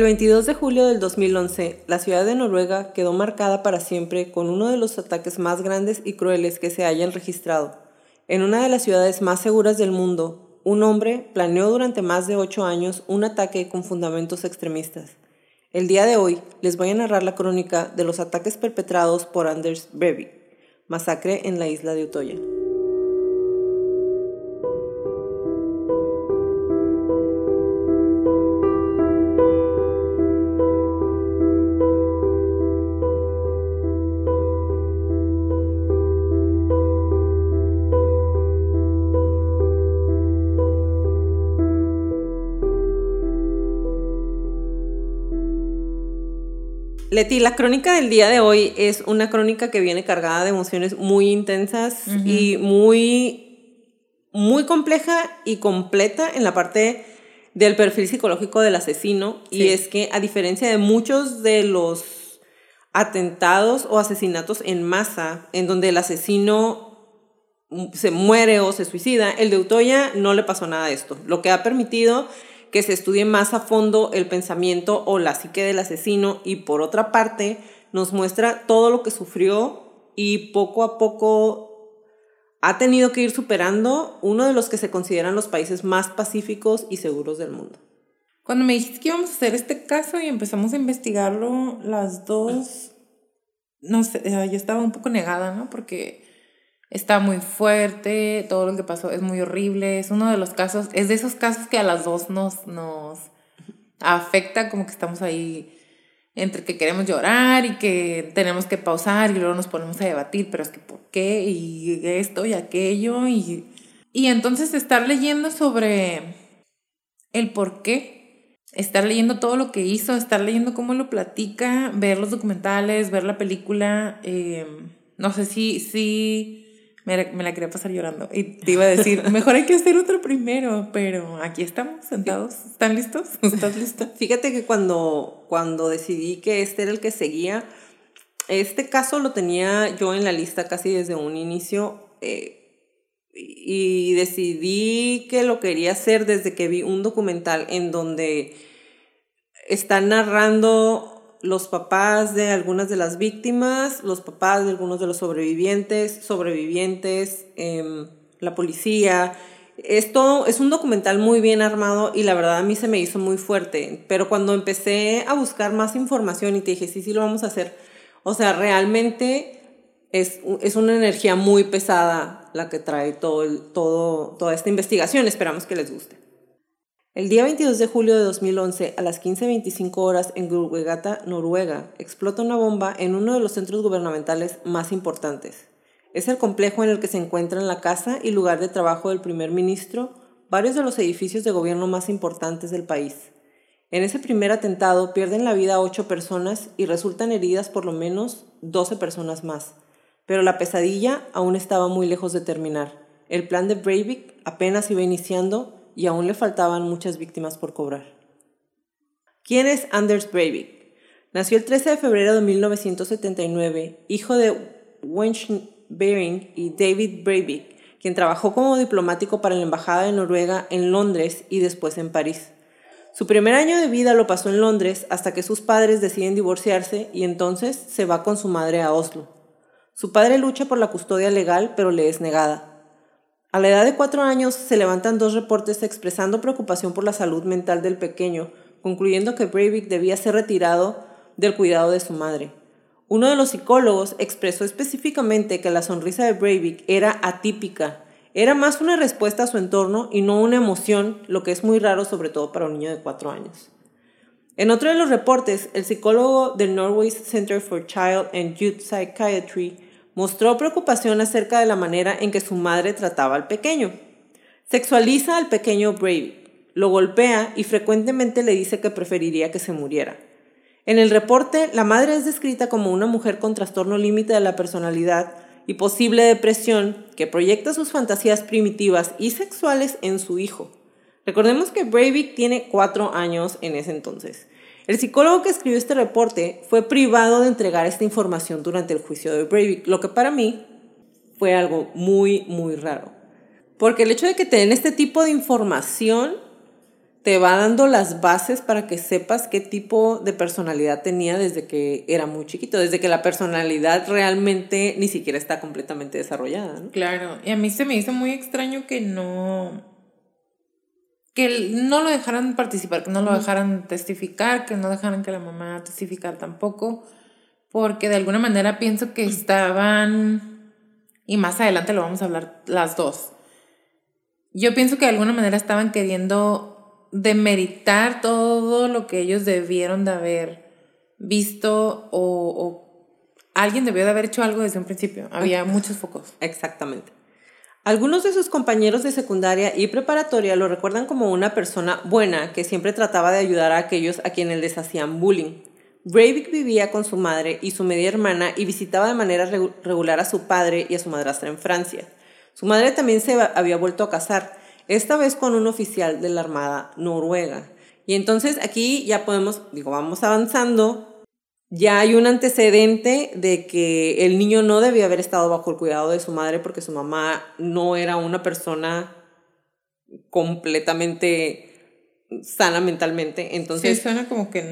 El 22 de julio del 2011, la ciudad de Noruega quedó marcada para siempre con uno de los ataques más grandes y crueles que se hayan registrado. En una de las ciudades más seguras del mundo, un hombre planeó durante más de ocho años un ataque con fundamentos extremistas. El día de hoy les voy a narrar la crónica de los ataques perpetrados por Anders Breivik, masacre en la isla de Utoya. Leti, la crónica del día de hoy es una crónica que viene cargada de emociones muy intensas y muy, muy compleja y completa en la parte del perfil psicológico del asesino. Y es que a diferencia de muchos de los atentados o asesinatos en masa, en donde el asesino se muere o se suicida, el de Utoya no le pasó nada de esto. Lo que ha permitido que se estudie más a fondo el pensamiento o la psique del asesino y por otra parte nos muestra todo lo que sufrió y poco a poco ha tenido que ir superando uno de los que se consideran los países más pacíficos y seguros del mundo. Cuando me dijiste que íbamos a hacer este caso y empezamos a investigarlo, las dos, no sé, yo estaba un poco negada, ¿no? Porque está muy fuerte, todo lo que pasó es muy horrible, es uno de los casos, es de esos casos que a las dos nos, nos afecta como que estamos ahí entre que queremos llorar y que tenemos que pausar y luego nos ponemos a debatir, pero es que ¿por qué? Y esto y aquello y, y entonces estar leyendo sobre el por qué, estar leyendo todo lo que hizo, estar leyendo cómo lo platica, ver los documentales, ver la película, eh, no sé si, si me, la quería pasar llorando. Y te iba a decir, mejor hay que hacer otro primero, pero aquí estamos sentados. ¿Están listos? ¿Estás lista? Fíjate que cuando, cuando decidí que este era el que seguía, este caso lo tenía yo en la lista casi desde un inicio. Eh, y decidí que lo quería hacer desde que vi un documental en donde está narrando los papás de algunas de las víctimas, los papás de algunos de los sobrevivientes, sobrevivientes, em, la policía. Esto es un documental muy bien armado y la verdad a mí se me hizo muy fuerte, pero cuando empecé a buscar más información y te dije, sí, sí, lo vamos a hacer, o sea, realmente es, es una energía muy pesada la que trae todo, todo, toda esta investigación, esperamos que les guste. El día 22 de julio de 2011, a las 15.25 horas en Gruegata, Noruega, explota una bomba en uno de los centros gubernamentales más importantes. Es el complejo en el que se encuentran la casa y lugar de trabajo del primer ministro, varios de los edificios de gobierno más importantes del país. En ese primer atentado pierden la vida ocho personas y resultan heridas por lo menos 12 personas más. Pero la pesadilla aún estaba muy lejos de terminar. El plan de Breivik apenas iba iniciando y aún le faltaban muchas víctimas por cobrar. ¿Quién es Anders Breivik? Nació el 13 de febrero de 1979, hijo de Wench Bering y David Breivik, quien trabajó como diplomático para la Embajada de Noruega en Londres y después en París. Su primer año de vida lo pasó en Londres hasta que sus padres deciden divorciarse y entonces se va con su madre a Oslo. Su padre lucha por la custodia legal, pero le es negada. A la edad de cuatro años se levantan dos reportes expresando preocupación por la salud mental del pequeño, concluyendo que Breivik debía ser retirado del cuidado de su madre. Uno de los psicólogos expresó específicamente que la sonrisa de Breivik era atípica, era más una respuesta a su entorno y no una emoción, lo que es muy raro sobre todo para un niño de cuatro años. En otro de los reportes, el psicólogo del Norway Center for Child and Youth Psychiatry mostró preocupación acerca de la manera en que su madre trataba al pequeño. Sexualiza al pequeño Breivik, lo golpea y frecuentemente le dice que preferiría que se muriera. En el reporte, la madre es descrita como una mujer con trastorno límite de la personalidad y posible depresión que proyecta sus fantasías primitivas y sexuales en su hijo. Recordemos que Breivik tiene cuatro años en ese entonces. El psicólogo que escribió este reporte fue privado de entregar esta información durante el juicio de Breivik, lo que para mí fue algo muy, muy raro. Porque el hecho de que te den este tipo de información te va dando las bases para que sepas qué tipo de personalidad tenía desde que era muy chiquito, desde que la personalidad realmente ni siquiera está completamente desarrollada. Claro, y a mí se me hizo muy extraño que no que no lo dejaran participar, que no lo dejaran testificar, que no dejaran que la mamá testificar tampoco, porque de alguna manera pienso que estaban, y más adelante lo vamos a hablar las dos, yo pienso que de alguna manera estaban queriendo demeritar todo lo que ellos debieron de haber visto o, alguien debió de haber hecho algo desde un principio. Había muchos focos. Exactamente. Algunos de sus compañeros de secundaria y preparatoria lo recuerdan como una persona buena que siempre trataba de ayudar a aquellos a quienes les hacían bullying. Breivik vivía con su madre y su media hermana y visitaba de manera regular a su padre y a su madrastra en Francia. Su madre también se había vuelto a casar esta vez con un oficial de la Armada noruega. Y entonces aquí ya podemos, digo, vamos avanzando, ya hay un antecedente de que el niño no debía haber estado bajo el cuidado de su madre porque su mamá no era una persona completamente sana mentalmente. Entonces, sí, suena como que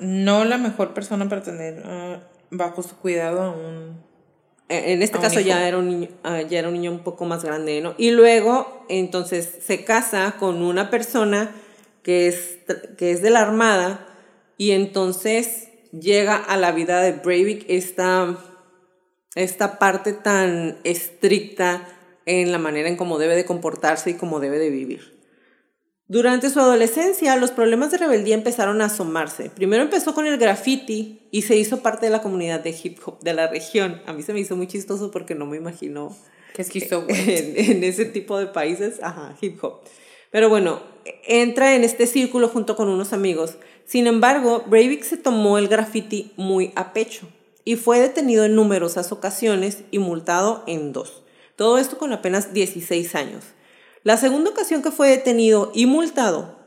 no, la mejor persona para tener ah, bajo su cuidado a un eh, en este caso ya era, un niño, ah, ya era un niño un poco más grande, ¿no? Y luego, entonces, se casa con una persona que es, que es de la Armada y entonces llega a la vida de Breivik esta, esta parte tan estricta en la manera en cómo debe de comportarse y cómo debe de vivir. Durante su adolescencia, los problemas de rebeldía empezaron a asomarse. Primero empezó con el graffiti y se hizo parte de la comunidad de hip hop de la región. A mí se me hizo muy chistoso porque no me imagino que es que en, en, ese tipo de países, ajá, hip hop. Pero bueno, entra en este círculo junto con unos amigos. Sin embargo, Breivik se tomó el graffiti muy a pecho y fue detenido en numerosas ocasiones y multado en dos. Todo esto con apenas 16 años. La segunda ocasión que fue detenido y multado,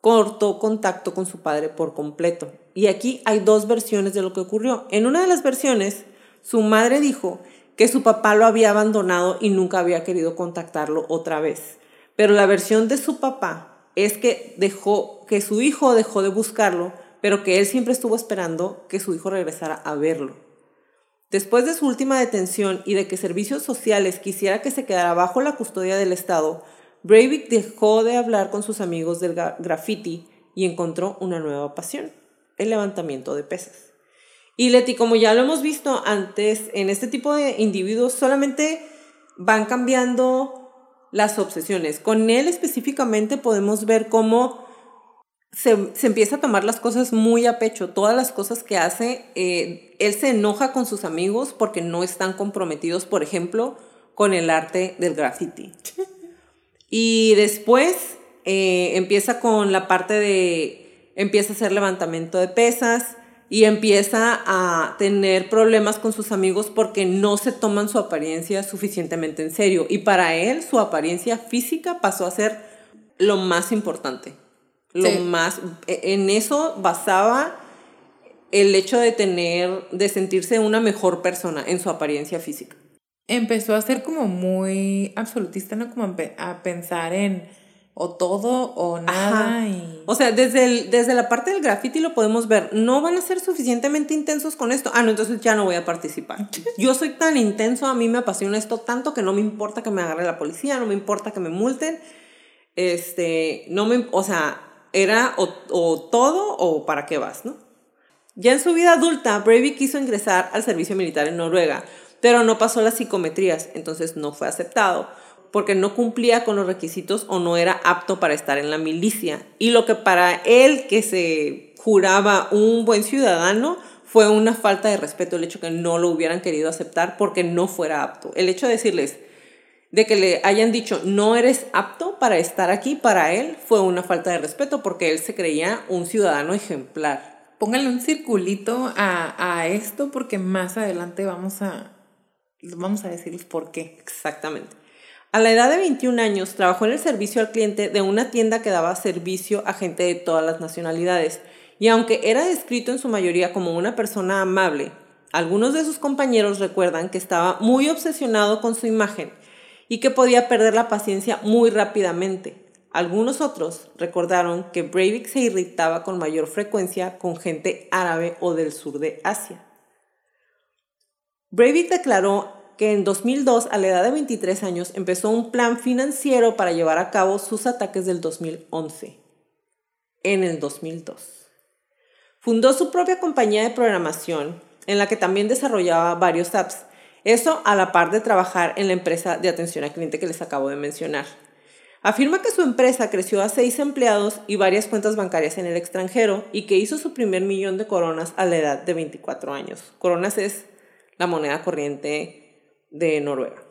cortó contacto con su padre por completo. Y aquí hay dos versiones de lo que ocurrió. En una de las versiones, su madre dijo que su papá lo había abandonado y nunca había querido contactarlo otra vez. Pero la versión de su papá es que dejó que su hijo dejó de buscarlo, pero que él siempre estuvo esperando que su hijo regresara a verlo. Después de su última detención y de que servicios sociales quisiera que se quedara bajo la custodia del Estado, Breivik dejó de hablar con sus amigos del graffiti y encontró una nueva pasión, el levantamiento de pesas. Y Leti, como ya lo hemos visto antes, en este tipo de individuos solamente van cambiando las obsesiones. Con él específicamente podemos ver cómo se, empieza a tomar las cosas muy a pecho. Todas las cosas que hace, eh, él se enoja con sus amigos porque no están comprometidos, por ejemplo, con el arte del graffiti. Y después eh, empieza con la parte de, empieza a hacer levantamiento de pesas y empieza a tener problemas con sus amigos porque no se toman su apariencia suficientemente en serio. Y para él su apariencia física pasó a ser lo más importante. Lo más, e, en eso basaba el hecho de tener, de sentirse una mejor persona en su apariencia física empezó a ser como muy absolutista, ¿no? Como a pensar en o todo o nada. Y... O sea, desde, el, desde la parte del graffiti lo podemos ver. No van a ser suficientemente intensos con esto. Ah, no, entonces ya no voy a participar. Yo soy tan intenso, a mí me apasiona esto tanto que no me importa que me agarre la policía, no me importa que me multen. Este, no me, o sea, era o, o todo o para qué vas, ¿no? Ya en su vida adulta, Breivik quiso ingresar al servicio militar en Noruega, pero no pasó las psicometrías, entonces no fue aceptado porque no cumplía con los requisitos o no era apto para estar en la milicia. Y lo que para él, que se juraba un buen ciudadano, fue una falta de respeto el hecho que no lo hubieran querido aceptar porque no fuera apto. El hecho de decirles, de que le hayan dicho no eres apto para estar aquí, para él fue una falta de respeto porque él se creía un ciudadano ejemplar. Póngale un circulito a, a esto porque más adelante vamos a, vamos a decirles por qué. Exactamente. A la edad de 21 años trabajó en el servicio al cliente de una tienda que daba servicio a gente de todas las nacionalidades, y aunque era descrito en su mayoría como una persona amable, algunos de sus compañeros recuerdan que estaba muy obsesionado con su imagen y que podía perder la paciencia muy rápidamente. Algunos otros recordaron que Breivik se irritaba con mayor frecuencia con gente árabe o del sur de Asia. Breivik declaró que en 2002, a la edad de 23 años, empezó un plan financiero para llevar a cabo sus ataques del 2011. En el 2002. Fundó su propia compañía de programación, en la que también desarrollaba varios apps. Eso a la par de trabajar en la empresa de atención al cliente que les acabo de mencionar. Afirma que su empresa creció a seis empleados y varias cuentas bancarias en el extranjero y que hizo su primer millón de coronas a la edad de 24 años. Coronas es la moneda corriente de Noruega.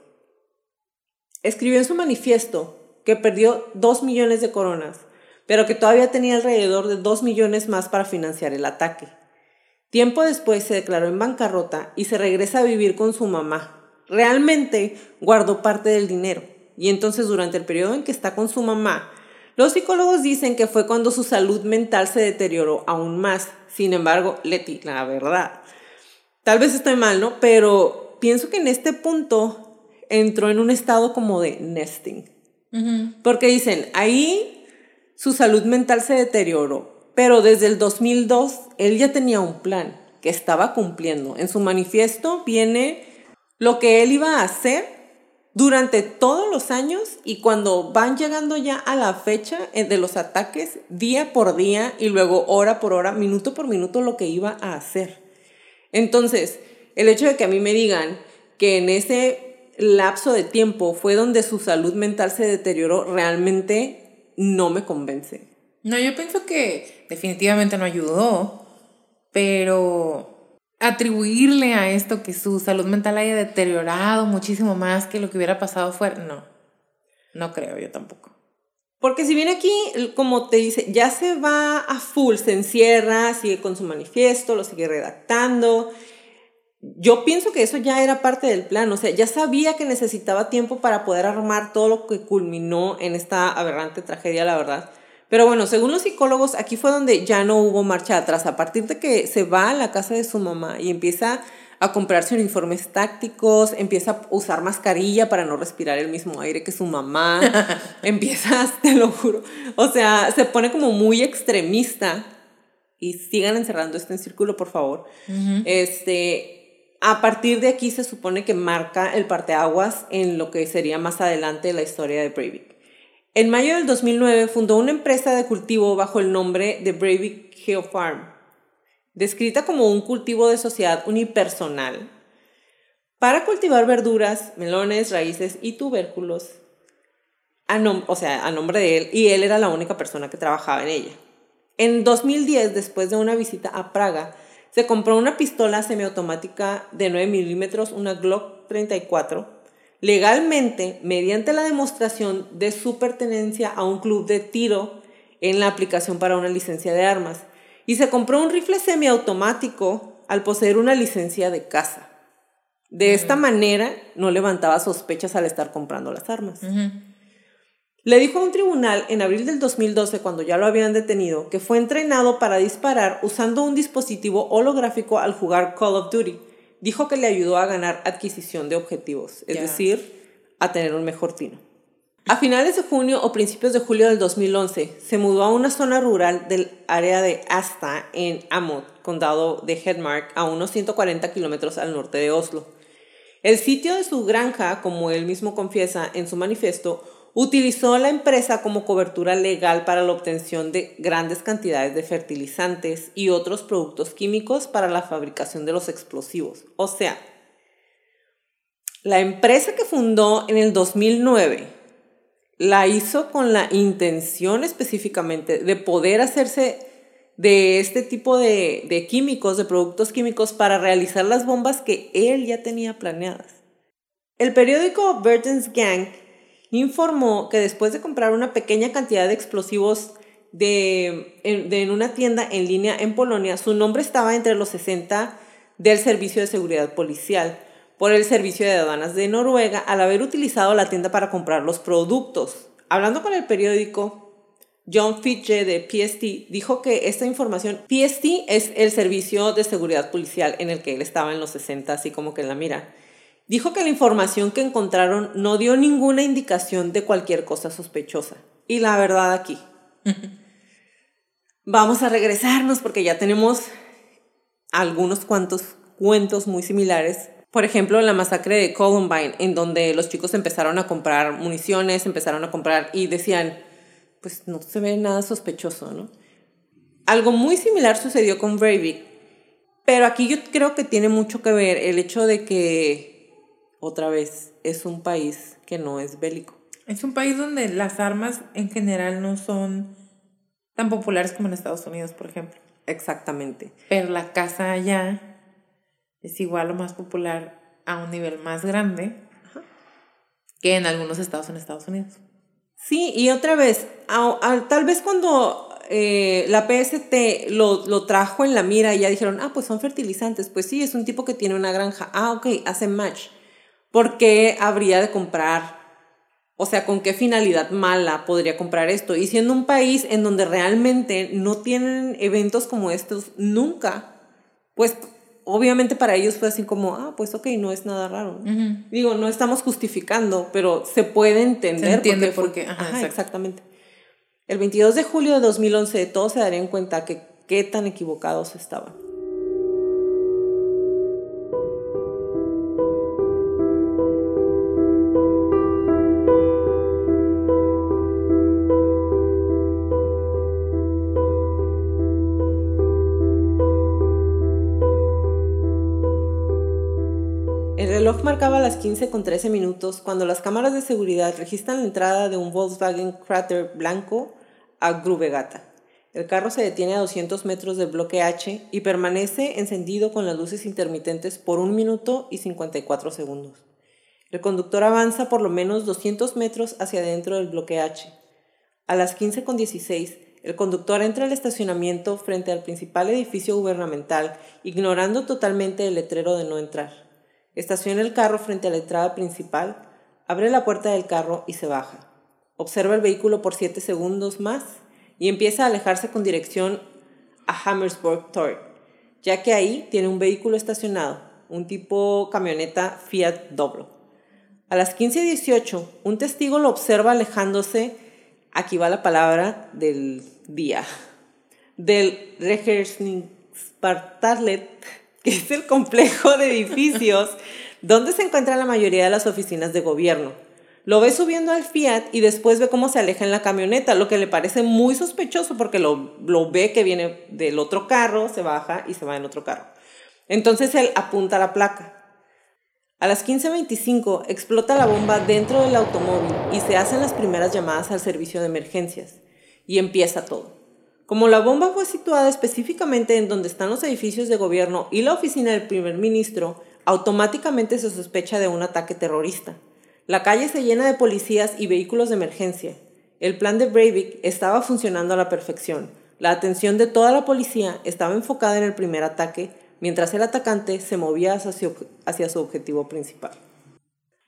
Escribió en su manifiesto que perdió 2 millones de coronas, pero que todavía tenía alrededor de 2 millones más para financiar el ataque. Tiempo después se declaró en bancarrota y se regresa a vivir con su mamá. Realmente guardó parte del dinero y entonces durante el periodo en que está con su mamá, los psicólogos dicen que fue cuando su salud mental se deterioró aún más. Sin embargo, Leti, la verdad, tal vez estoy mal, ¿no? Pero pienso que en este punto entró en un estado como de nesting. Porque dicen, ahí su salud mental se deterioró, pero desde el 2002 él ya tenía un plan que estaba cumpliendo. En su manifiesto viene lo que él iba a hacer durante todos los años y cuando van llegando ya a la fecha eh, de los ataques, día por día y luego hora por hora, minuto por minuto, lo que iba a hacer. Entonces, el hecho de que a mí me digan que en ese lapso de tiempo fue donde su salud mental se deterioró, realmente no me convence. No, yo pienso que definitivamente no ayudó, pero atribuirle a esto que su salud mental haya deteriorado muchísimo más que lo que hubiera pasado fuera, no, no creo yo tampoco. Porque si viene aquí, como te dice, ya se va a full, se encierra, sigue con su manifiesto, lo sigue redactando, yo pienso que eso ya era parte del plan, o sea, ya sabía que necesitaba tiempo para poder armar todo lo que culminó en esta aberrante tragedia, la verdad. Pero bueno, según los psicólogos, aquí fue donde ya no hubo marcha atrás. A partir de que se va a la casa de su mamá y empieza a comprarse uniformes tácticos, empieza a usar mascarilla para no respirar el mismo aire que su mamá, empieza, te lo juro, o sea, se pone como muy extremista y sigan encerrando esto en círculo, por favor. Este, a partir de aquí se supone que marca el parteaguas en lo que sería más adelante la historia de Breivik. En mayo del 2009 fundó una empresa de cultivo bajo el nombre de Breivik Geofarm, descrita como un cultivo de sociedad unipersonal para cultivar verduras, melones, raíces y tubérculos, o sea, a nombre de él, y él era la única persona que trabajaba en ella. En 2010, después de una visita a Praga, se compró una pistola semiautomática de 9 milímetros, una Glock 34, legalmente mediante la demostración de su pertenencia a un club de tiro en la aplicación para una licencia de armas. Y se compró un rifle semiautomático al poseer una licencia de caza. De esta manera no levantaba sospechas al estar comprando las armas. Le dijo a un tribunal en abril del 2012, cuando ya lo habían detenido, que fue entrenado para disparar usando un dispositivo holográfico al jugar Call of Duty. Dijo que le ayudó a ganar adquisición de objetivos, es decir, a tener un mejor tino. A finales de junio o principios de julio del 2011, se mudó a una zona rural del área de Asta en Amot, condado de Hedmark, a unos 140 kilómetros al norte de Oslo. El sitio de su granja, como él mismo confiesa en su manifiesto, utilizó la empresa como cobertura legal para la obtención de grandes cantidades de fertilizantes y otros productos químicos para la fabricación de los explosivos. O sea, la empresa que fundó en el 2009 la hizo con la intención específicamente de poder hacerse de este tipo de, químicos, de productos químicos, para realizar las bombas que él ya tenía planeadas. El periódico Burton's Gang informó que después de comprar una pequeña cantidad de explosivos de, en, una tienda en línea en Polonia, su nombre estaba entre los 60 del Servicio de Seguridad Policial por el Servicio de Aduanas de Noruega al haber utilizado la tienda para comprar los productos. Hablando con el periódico, John Fitche de PST dijo que esta información, PST es el servicio de seguridad policial en el que él estaba en los 60, así como que en la mira. Dijo que la información que encontraron no dio ninguna indicación de cualquier cosa sospechosa. Y la verdad aquí. Vamos a regresarnos porque ya tenemos algunos cuantos cuentos muy similares por ejemplo, la masacre de Columbine, en donde los chicos empezaron a comprar municiones, empezaron a comprar y decían, pues no se ve nada sospechoso, ¿no? Algo muy similar sucedió con Breivik, pero aquí yo creo que tiene mucho que ver el hecho de que, otra vez, es un país que no es bélico. Es un país donde las armas en general no son tan populares como en Estados Unidos, por ejemplo. Exactamente. Pero la casa allá es igual o más popular a un nivel más grande que en algunos estados en Estados Unidos. Sí, y otra vez, tal vez cuando eh, la PST lo, lo, trajo en la mira y ya dijeron, ah, pues son fertilizantes, pues sí, es un tipo que tiene una granja, ah, ok, hace match. ¿Por qué habría de comprar? O sea, ¿con qué finalidad mala podría comprar esto? Y siendo un país en donde realmente no tienen eventos como estos nunca, pues obviamente para ellos fue así como, ah, pues ok, no es nada raro. Digo, no estamos justificando, pero se puede entender. Se entiende por qué. Ajá, exactamente. El 22 de julio de 2011 todos se darían cuenta que qué tan equivocados estaban. Marcaba las 15 con 13 minutos cuando las cámaras de seguridad registran la entrada de un Volkswagen Crater blanco a Grubegata. El carro se detiene a 200 metros del bloque H y permanece encendido con las luces intermitentes por un minuto y 54 segundos. El conductor avanza por lo menos 200 metros hacia adentro del bloque H. A las 15 con 16, el conductor entra al estacionamiento frente al principal edificio gubernamental, ignorando totalmente el letrero de no entrar. Estaciona el carro frente a la entrada principal, abre la puerta del carro y se baja. Observa el vehículo por 7 segundos más y empieza a alejarse con dirección a Hammersburg Tor, ya que ahí tiene un vehículo estacionado, un tipo camioneta Fiat Doblo. A las 15.18, un testigo lo observa alejándose, aquí va la palabra del día, del Regerspartalet que es el complejo de edificios donde se encuentran la mayoría de las oficinas de gobierno. Lo ve subiendo al Fiat y después ve cómo se aleja en la camioneta, lo que le parece muy sospechoso porque lo, lo ve que viene del otro carro, se baja y se va en otro carro. Entonces él apunta la placa. A las 15.25 explota la bomba dentro del automóvil y se hacen las primeras llamadas al servicio de emergencias. Y empieza todo. Como la bomba fue situada específicamente en donde están los edificios de gobierno y la oficina del primer ministro, automáticamente se sospecha de un ataque terrorista. La calle se llena de policías y vehículos de emergencia. El plan de Breivik estaba funcionando a la perfección. La atención de toda la policía estaba enfocada en el primer ataque, mientras el atacante se movía hacia su objetivo principal.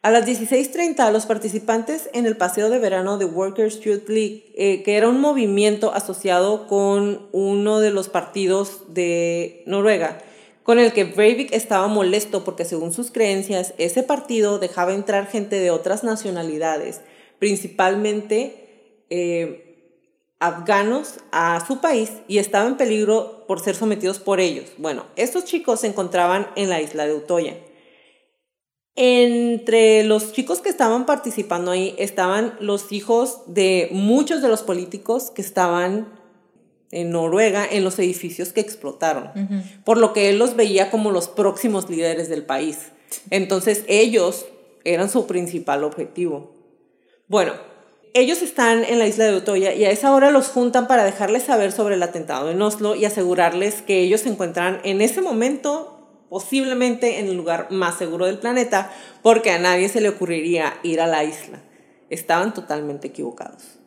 A las 16.30, los participantes en el paseo de verano de Workers' Youth League, eh, que era un movimiento asociado con uno de los partidos de Noruega, con el que Breivik estaba molesto porque según sus creencias, ese partido dejaba entrar gente de otras nacionalidades, principalmente eh, afganos a su país y estaban en peligro por ser sometidos por ellos. Bueno, estos chicos se encontraban en la isla de Utoya. Entre los chicos que estaban participando ahí estaban los hijos de muchos de los políticos que estaban en Noruega en los edificios que explotaron, por lo que él los veía como los próximos líderes del país. Entonces ellos eran su principal objetivo. Bueno, ellos están en la isla de Utoya y a esa hora los juntan para dejarles saber sobre el atentado en Oslo y asegurarles que ellos se encuentran en ese momento posiblemente en el lugar más seguro del planeta, porque a nadie se le ocurriría ir a la isla. Estaban totalmente equivocados.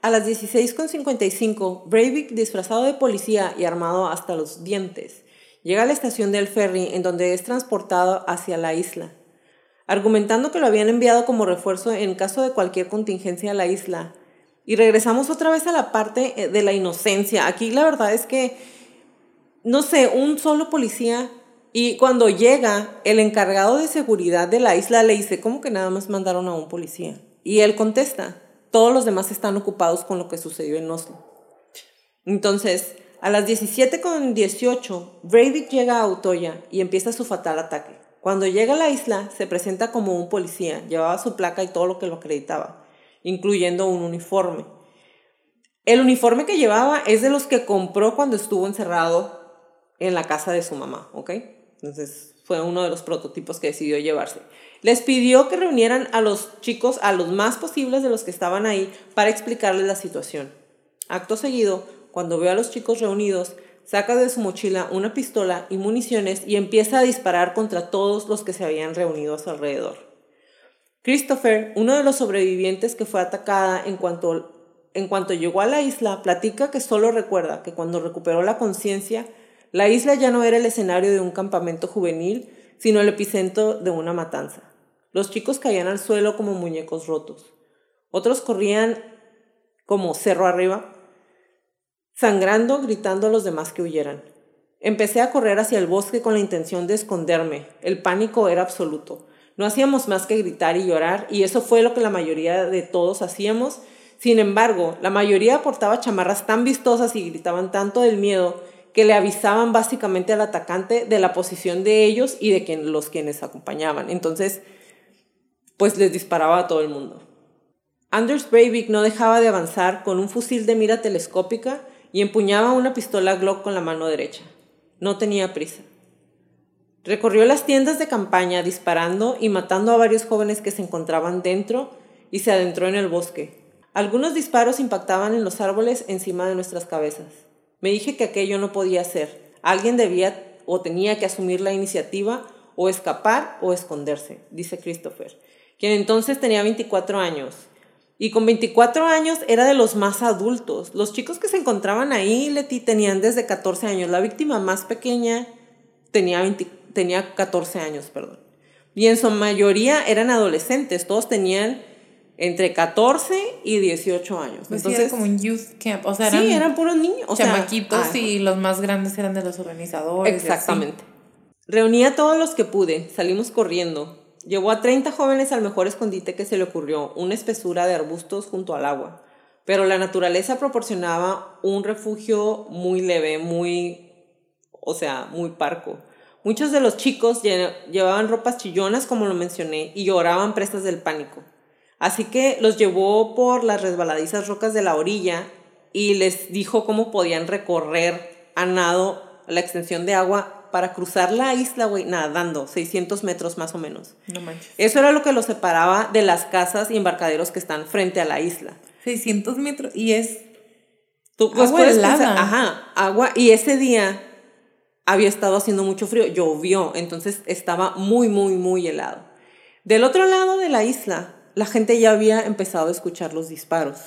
A las 16.55, Breivik, disfrazado de policía y armado hasta los dientes, llega a la estación del ferry en donde es transportado hacia la isla, argumentando que lo habían enviado como refuerzo en caso de cualquier contingencia a la isla. Y regresamos otra vez a la parte eh, de la inocencia. Aquí la verdad es que, no sé, un solo policía y cuando llega, el encargado de seguridad de la isla le dice, ¿cómo que nada más mandaron a un policía? Y él contesta, todos los demás están ocupados con lo que sucedió en Oslo. Entonces, a las 17.18, Breivik llega a Utoya y empieza su fatal ataque. Cuando llega a la isla, se presenta como un policía, llevaba su placa y todo lo que lo acreditaba, incluyendo un uniforme. El uniforme que llevaba es de los que compró cuando estuvo encerrado en la casa de su mamá, ¿ok? Entonces fue uno de los prototipos que decidió llevarse. Les pidió que reunieran a los chicos, a los más posibles de los que estaban ahí, para explicarles la situación. Acto seguido, cuando ve a los chicos reunidos, saca de su mochila una pistola y municiones y empieza a disparar contra todos los que se habían reunido a su alrededor. Christopher, uno de los sobrevivientes que fue atacada en cuanto, en cuanto llegó a la isla, platica que solo recuerda que cuando recuperó la conciencia, la isla ya no era el escenario de un campamento juvenil, sino el epicentro de una matanza. Los chicos caían al suelo como muñecos rotos. Otros corrían como cerro arriba, sangrando, gritando a los demás que huyeran. Empecé a correr hacia el bosque con la intención de esconderme. El pánico era absoluto. No hacíamos más que gritar y llorar, y eso fue lo que la mayoría de todos hacíamos. Sin embargo, la mayoría portaba chamarras tan vistosas y gritaban tanto del miedo que le avisaban básicamente al atacante de la posición de ellos y de los quienes acompañaban. Entonces, pues les disparaba a todo el mundo. Anders Breivik no dejaba de avanzar con un fusil de mira telescópica y empuñaba una pistola Glock con la mano derecha. No tenía prisa. Recorrió las tiendas de campaña disparando y matando a varios jóvenes que se encontraban dentro y se adentró en el bosque. Algunos disparos impactaban en los árboles encima de nuestras cabezas. Me dije que aquello no podía ser. Alguien debía o tenía que asumir la iniciativa o escapar o esconderse, dice Christopher, quien entonces tenía 24 años. Y con 24 años era de los más adultos. Los chicos que se encontraban ahí, Leti, tenían desde 14 años. La víctima más pequeña tenía, tenía 14 años, perdón. Y en su mayoría eran adolescentes. Todos tenían entre 14 y 18 años. Pues Entonces, era como un youth camp, o sea, eran sí, eran puros niños, o chamaquitos ah, y los más grandes eran de los organizadores. Exactamente. Reuní a todos los que pude, salimos corriendo. Llevó a 30 jóvenes al mejor escondite que se le ocurrió, una espesura de arbustos junto al agua. Pero la naturaleza proporcionaba un refugio muy leve, muy, o sea, muy parco. Muchos de los chicos llevaban ropas chillonas, como lo mencioné, y lloraban prestas del pánico. Así que los llevó por las resbaladizas rocas de la orilla y les dijo cómo podían recorrer a nado la extensión de agua para cruzar la isla, güey, nadando, 600 metros más o menos. No manches. Eso era lo que los separaba de las casas y embarcaderos que están frente a la isla. 600 metros y es Tú, pues, agua ajá, agua. Y ese día había estado haciendo mucho frío, llovió, entonces estaba muy, muy, muy helado. Del otro lado de la isla la gente ya había empezado a escuchar los disparos.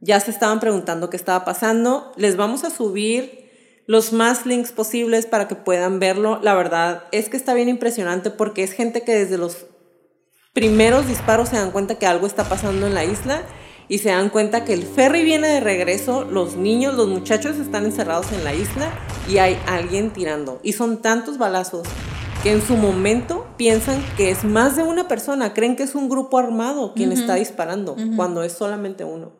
Ya se estaban preguntando qué estaba pasando. Les vamos a subir los más links posibles para que puedan verlo. La verdad es que está bien impresionante porque es gente que desde los primeros disparos se dan cuenta que algo está pasando en la isla y se dan cuenta que el ferry viene de regreso, los niños, los muchachos están encerrados en la isla y hay alguien tirando. Y son tantos balazos que en su momento piensan que es más de una persona, creen que es un grupo armado quien está disparando, cuando es solamente uno.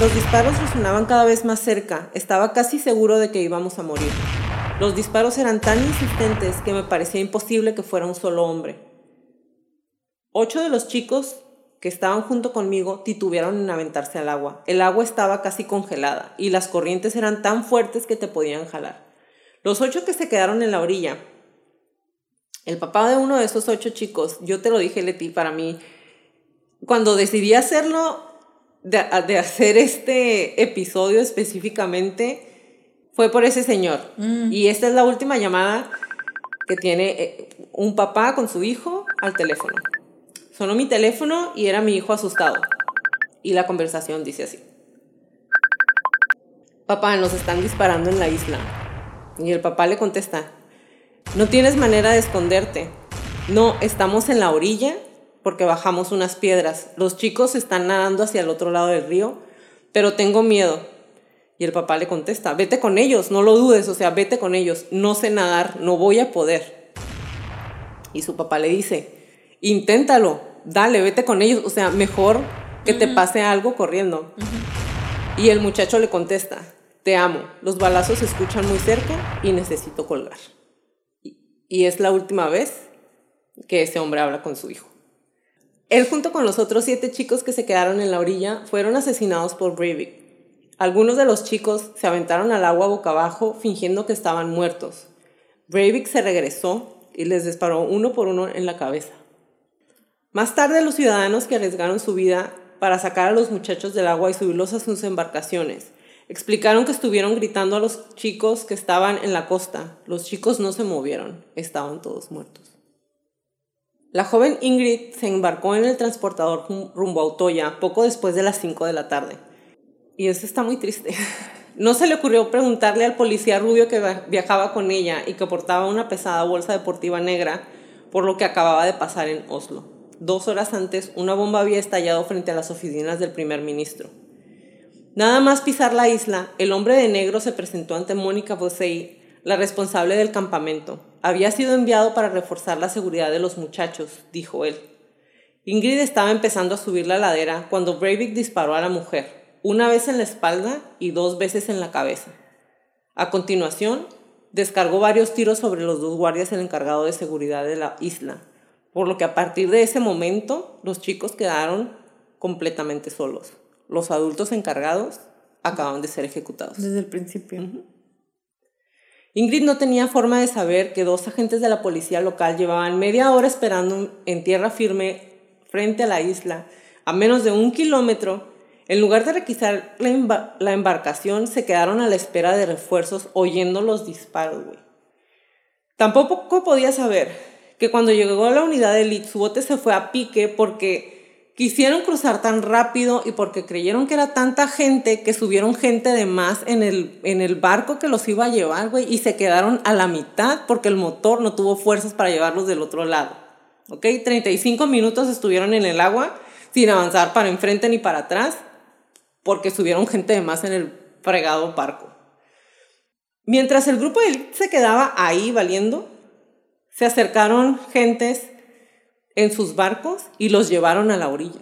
Los disparos resonaban cada vez más cerca, estaba casi seguro de que íbamos a morir. Los disparos eran tan insistentes que me parecía imposible que fuera un solo hombre. Ocho de los chicos que estaban junto conmigo titubearon en aventarse al agua. El agua estaba casi congelada y las corrientes eran tan fuertes que te podían jalar. Los ocho que se quedaron en la orilla. El papá de uno de esos ocho chicos, yo te lo dije, Leti, para mí, cuando decidí hacerlo, de, hacer este episodio específicamente, fue por ese señor. Mm. Y esta es la última llamada que tiene eh, un papá con su hijo al teléfono. Sonó mi teléfono y era mi hijo asustado. Y la conversación dice así. Papá, nos están disparando en la isla. Y el papá le contesta, no tienes manera de esconderte. No, estamos en la orilla porque bajamos unas piedras. Los chicos están nadando hacia el otro lado del río, pero tengo miedo. Y el papá le contesta, vete con ellos, no lo dudes, o sea, vete con ellos. No sé nadar, no voy a poder. Y su papá le dice, inténtalo, dale, vete con ellos, o sea, mejor que te pase algo corriendo. Y el muchacho le contesta, te amo, los balazos se escuchan muy cerca y necesito colgar. Y es la última vez que ese hombre habla con su hijo. Él junto con los otros siete chicos que se quedaron en la orilla fueron asesinados por Breivik. Algunos de los chicos se aventaron al agua boca abajo fingiendo que estaban muertos. Breivik se regresó y les disparó uno por uno en la cabeza. Más tarde los ciudadanos que arriesgaron su vida para sacar a los muchachos del agua y subirlos a sus embarcaciones explicaron que estuvieron gritando a los chicos que estaban en la costa. Los chicos no se movieron, estaban todos muertos. La joven Ingrid se embarcó en el transportador rumbo a Utoya poco después de las 5 de la tarde. Y eso está muy triste. No se le ocurrió preguntarle al policía rubio que viajaba con ella y que portaba una pesada bolsa deportiva negra por lo que acababa de pasar en Oslo dos horas antes, una bomba había estallado frente a las oficinas del primer ministro. Nada más pisar la isla, el hombre de negro se presentó ante Mónica Bosei, la responsable del campamento. Había sido enviado para reforzar la seguridad de los muchachos, dijo él. Ingrid estaba empezando a subir la ladera cuando Breivik disparó a la mujer, una vez en la espalda y dos veces en la cabeza. A continuación, descargó varios tiros sobre los dos guardias el encargado de seguridad de la isla, por lo que a partir de ese momento los chicos quedaron completamente solos. Los adultos encargados acaban de ser ejecutados. Desde el principio. Ingrid no tenía forma de saber que dos agentes de la policía local llevaban media hora esperando en tierra firme frente a la isla, a menos de un kilómetro. En lugar de requisar la, la embarcación, se quedaron a la espera de refuerzos oyendo los disparos, Tampoco podía saber que cuando llegó a la unidad de élite su bote se fue a pique porque quisieron cruzar tan rápido y porque creyeron que era tanta gente que subieron gente de más en el, en el barco que los iba a llevar, güey, y se quedaron a la mitad porque el motor no tuvo fuerzas para llevarlos del otro lado. ¿Ok? 35 minutos estuvieron en el agua sin avanzar para enfrente ni para atrás porque subieron gente de más en el fregado barco. Mientras el grupo de se quedaba ahí valiendo, se acercaron gentes en sus barcos y los llevaron a la orilla.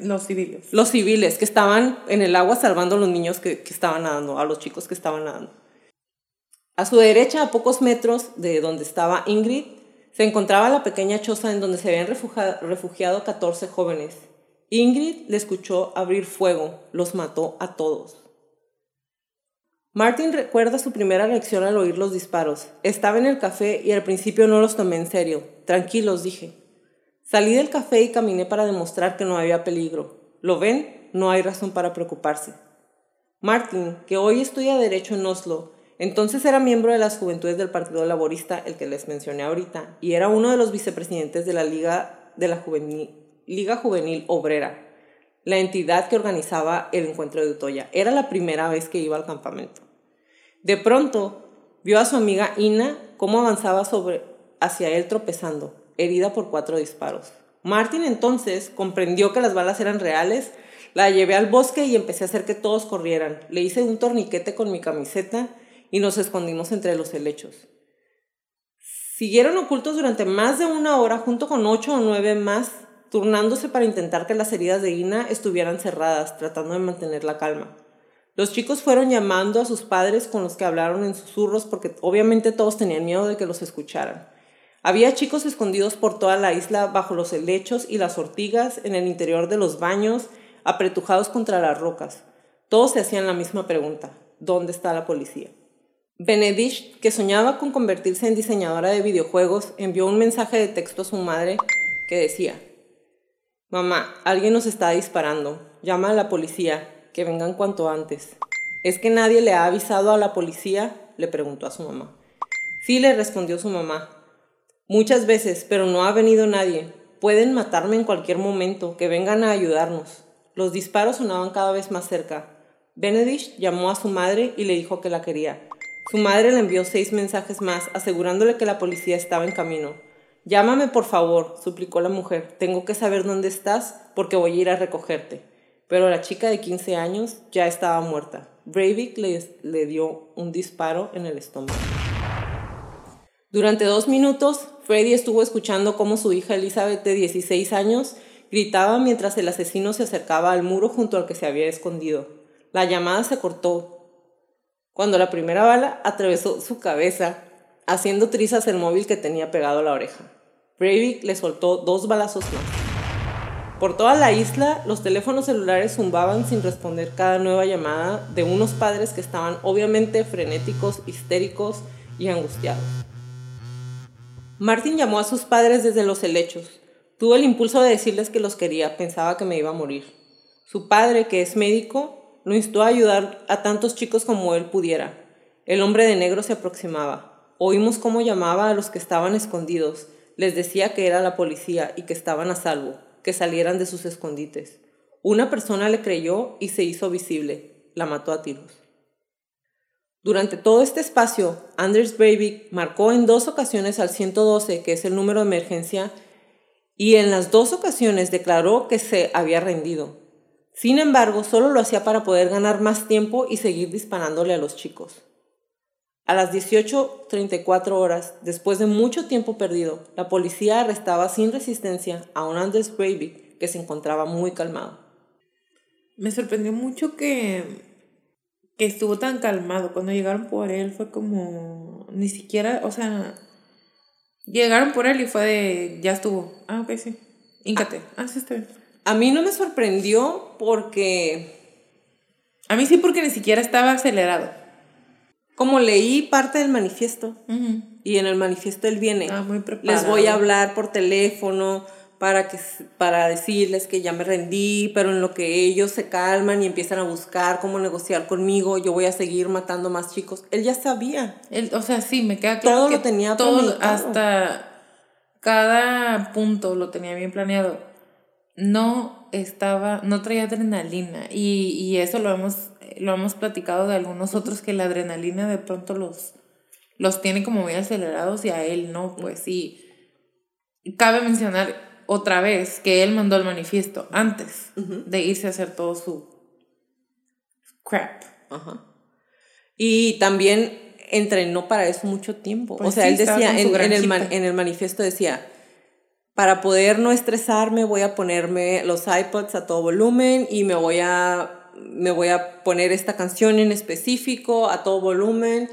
Los civiles. Los civiles que estaban en el agua salvando a los niños que, estaban nadando, a los chicos que estaban nadando. A su derecha, a pocos metros de donde estaba Ingrid, se encontraba la pequeña choza en donde se habían refugiado, refugiado 14 jóvenes. Ingrid le escuchó abrir fuego, los mató a todos. Martin recuerda su primera reacción al oír los disparos. Estaba en el café y al principio no los tomé en serio. Tranquilos, dije. Salí del café y caminé para demostrar que no había peligro. ¿Lo ven? No hay razón para preocuparse. Martin, que hoy estudia Derecho en Oslo, entonces era miembro de las Juventudes del Partido Laborista, el que les mencioné ahorita, y era uno de los vicepresidentes de la Liga, de la Juvenil, Liga Juvenil Obrera, la entidad que organizaba el encuentro de Utoya. Era la primera vez que iba al campamento. De pronto, vio a su amiga Ina cómo avanzaba hacia él tropezando, herida por cuatro disparos. Martin entonces comprendió que las balas eran reales, la llevé al bosque y empecé a hacer que todos corrieran. Le hice un torniquete con mi camiseta y nos escondimos entre los helechos. Siguieron ocultos durante más de una hora junto con ocho o nueve más, turnándose para intentar que las heridas de Ina estuvieran cerradas, tratando de mantener la calma. Los chicos fueron llamando a sus padres con los que hablaron en susurros porque obviamente todos tenían miedo de que los escucharan. Había chicos escondidos por toda la isla bajo los helechos y las ortigas, en el interior de los baños, apretujados contra las rocas. Todos se hacían la misma pregunta, ¿dónde está la policía? Benedict, que soñaba con convertirse en diseñadora de videojuegos, envió un mensaje de texto a su madre que decía, Mamá, alguien nos está disparando, llama a la policía, que vengan cuanto antes. ¿Es que nadie le ha avisado a la policía? le preguntó a su mamá. Sí, le respondió su mamá. Muchas veces, pero no ha venido nadie. Pueden matarme en cualquier momento, que vengan a ayudarnos. Los disparos sonaban cada vez más cerca. Benedict llamó a su madre y le dijo que la quería. Su madre le envió seis mensajes más, asegurándole que la policía estaba en camino. Llámame, por favor, suplicó la mujer. Tengo que saber dónde estás porque voy a ir a recogerte. Pero la chica de 15 años ya estaba muerta. Breivik le, le dio un disparo en el estómago. Durante dos minutos, Freddy estuvo escuchando cómo su hija Elizabeth, de 16 años, gritaba mientras el asesino se acercaba al muro junto al que se había escondido. La llamada se cortó cuando la primera bala atravesó su cabeza, haciendo trizas el móvil que tenía pegado a la oreja. Breivik le soltó dos balazos más. Por toda la isla, los teléfonos celulares zumbaban sin responder cada nueva llamada de unos padres que estaban obviamente frenéticos, histéricos y angustiados. Martin llamó a sus padres desde los helechos. Tuvo el impulso de decirles que los quería, pensaba que me iba a morir. Su padre, que es médico, lo instó a ayudar a tantos chicos como él pudiera. El hombre de negro se aproximaba. Oímos cómo llamaba a los que estaban escondidos. Les decía que era la policía y que estaban a salvo, que salieran de sus escondites. Una persona le creyó y se hizo visible. La mató a tiros. Durante todo este espacio, Anders Breivik marcó en dos ocasiones al 112, que es el número de emergencia, y en las dos ocasiones declaró que se había rendido. Sin embargo, solo lo hacía para poder ganar más tiempo y seguir disparándole a los chicos. A las 18.34 horas, después de mucho tiempo perdido, la policía arrestaba sin resistencia a un Anders Breivik que se encontraba muy calmado. Me sorprendió mucho que, que estuvo tan calmado. Cuando llegaron por él fue como... Ni siquiera, o sea... Llegaron por él y fue de... Ya estuvo. Ah, ok, sí. Íncate. Ah, sí, está bien. A mí no me sorprendió porque... A mí sí porque ni siquiera estaba acelerado. Como leí parte del manifiesto y en el manifiesto él viene, ah, muy les voy a hablar por teléfono para, que, para decirles que ya me rendí, pero en lo que ellos se calman y empiezan a buscar cómo negociar conmigo, yo voy a seguir matando más chicos. Él ya sabía. Él, o sea, sí, me queda claro todo que lo tenía todo, hasta cada punto lo tenía bien planeado no estaba, no traía adrenalina y, y eso lo hemos, lo hemos platicado de algunos otros que la adrenalina de pronto los, los tiene como muy acelerados y a él no, pues sí. Cabe mencionar otra vez que él mandó el manifiesto antes de irse a hacer todo su crap. Y también entrenó para eso mucho tiempo. Pues o sea, él decía, en, en, el en el manifiesto decía, para poder no estresarme voy a ponerme los iPods a todo volumen y me voy a me voy a poner esta canción en específico a todo volumen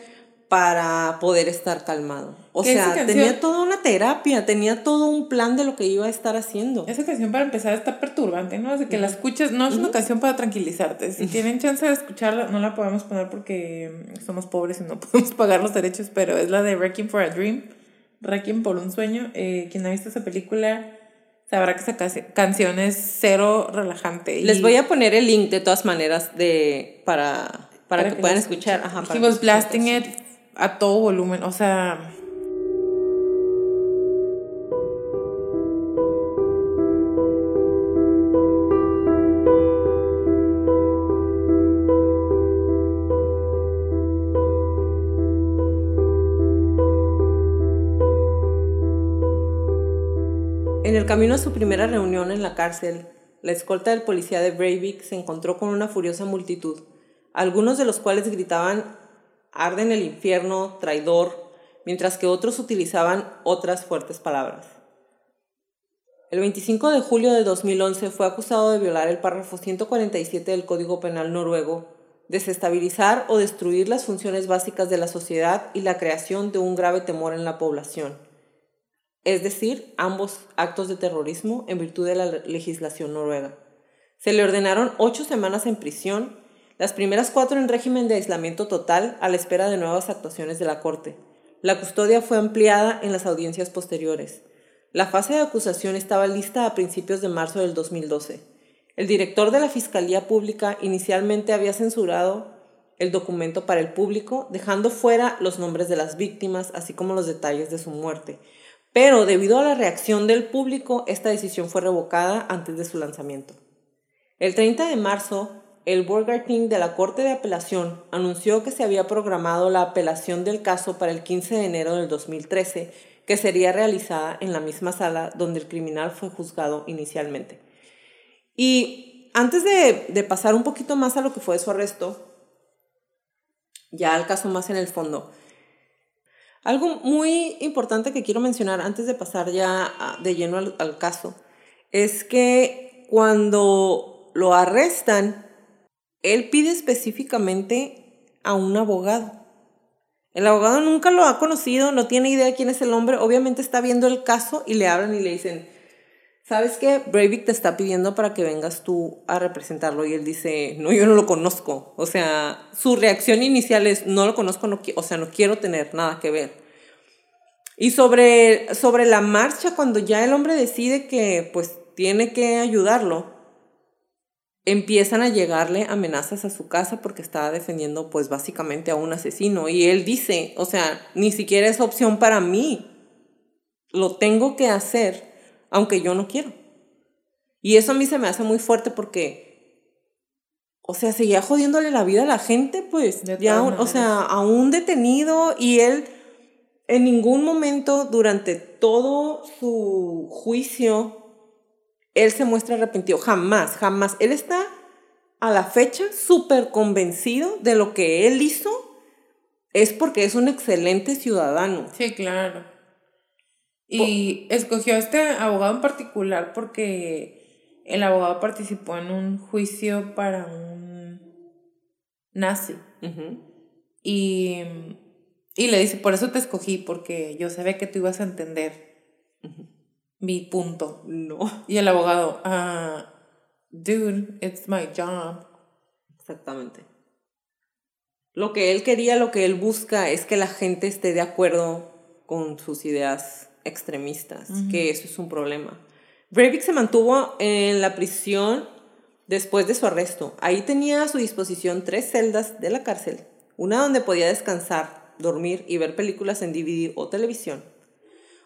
para poder estar calmado. O sea, tenía toda una terapia, tenía todo un plan de lo que iba a estar haciendo. Esa canción para empezar está perturbante, ¿no? De que la escuches, no es una canción para tranquilizarte. Si tienen chance de escucharla, no la podemos poner porque somos pobres y no podemos pagar los derechos, pero es la de Wrecking for a Dream Requiem por un sueño. Eh, quien ha visto esa película sabrá que esa canción es cero relajante. Les voy a poner el link de todas maneras de para, para, que, puedan escuchar. Ajá, He was blasting it a todo volumen. O sea, camino a su primera reunión en la cárcel, la escolta del policía de Breivik se encontró con una furiosa multitud, algunos de los cuales gritaban arde en el infierno, traidor, mientras que otros utilizaban otras fuertes palabras. El 25 de julio de 2011 fue acusado de violar el párrafo 147 del Código Penal noruego, desestabilizar o destruir las funciones básicas de la sociedad y la creación de un grave temor en la población, es decir, ambos actos de terrorismo en virtud de la legislación noruega. Se le ordenaron ocho semanas en prisión, las primeras cuatro en régimen de aislamiento total a la espera de nuevas actuaciones de la Corte. La custodia fue ampliada en las audiencias posteriores. La fase de acusación estaba lista a principios de marzo del 2012. El director de la Fiscalía Pública inicialmente había censurado el documento para el público, dejando fuera los nombres de las víctimas, así como los detalles de su muerte. Pero debido a la reacción del público, esta decisión fue revocada antes de su lanzamiento. El 30 de marzo, el Burgerting de la Corte de Apelación anunció que se había programado la apelación del caso para el 15 de enero del 2013, que sería realizada en la misma sala donde el criminal fue juzgado inicialmente. Y antes de, pasar un poquito más a lo que fue su arresto, ya al caso más en el fondo, algo muy importante que quiero mencionar antes de pasar ya de lleno al caso es que cuando lo arrestan, él pide específicamente a un abogado. El abogado nunca lo ha conocido, no tiene idea quién es el hombre, obviamente está viendo el caso y le hablan y le dicen, ¿sabes qué? Breivik te está pidiendo para que vengas tú a representarlo y él dice, no, yo no lo conozco. O sea, su reacción inicial es, no lo conozco, no, o sea, no quiero tener nada que ver. Y sobre, sobre la marcha, cuando ya el hombre decide que pues tiene que ayudarlo, empiezan a llegarle amenazas a su casa porque estaba defendiendo pues básicamente a un asesino. Y él dice, o sea, ni siquiera es opción para mí, lo tengo que hacer aunque yo no quiero. Y eso a mí se me hace muy fuerte porque, o sea, seguía jodiéndole la vida a la gente, pues, ya, o sea, a un detenido. Y él en ningún momento durante todo su juicio él se muestra arrepentido. Jamás, jamás. Él está a la fecha súper convencido de lo que él hizo es porque es un excelente ciudadano. Sí, claro. Y escogió a este abogado en particular porque el abogado participó en un juicio para un nazi. y, y, le dice, por eso te escogí, porque yo sabía que tú ibas a entender mi punto. No. Y el abogado, ah, dude, it's my job. Exactamente. Lo que él quería, lo que él busca es que la gente esté de acuerdo con sus ideas extremistas, que eso es un problema. Breivik se mantuvo en la prisión después de su arresto. Ahí tenía a su disposición tres celdas de la cárcel, una donde podía descansar, dormir y ver películas en DVD o televisión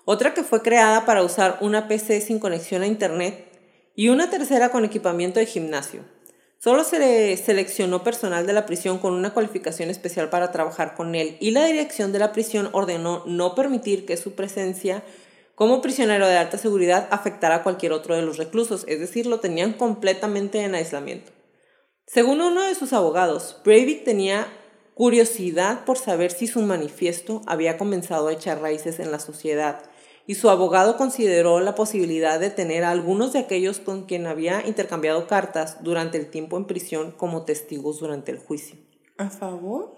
otra que fue creada para usar una PC sin conexión a Internet y una tercera con equipamiento de gimnasio. Solo se le seleccionó personal de la prisión con una cualificación especial para trabajar con él y la dirección de la prisión ordenó no permitir que su presencia como prisionero de alta seguridad afectara a cualquier otro de los reclusos, es decir, lo tenían completamente en aislamiento. Según uno de sus abogados, Breivik tenía curiosidad por saber si su manifiesto había comenzado a echar raíces en la sociedad y su abogado consideró la posibilidad de tener a algunos de aquellos con quien había intercambiado cartas durante el tiempo en prisión como testigos durante el juicio. ¿A favor?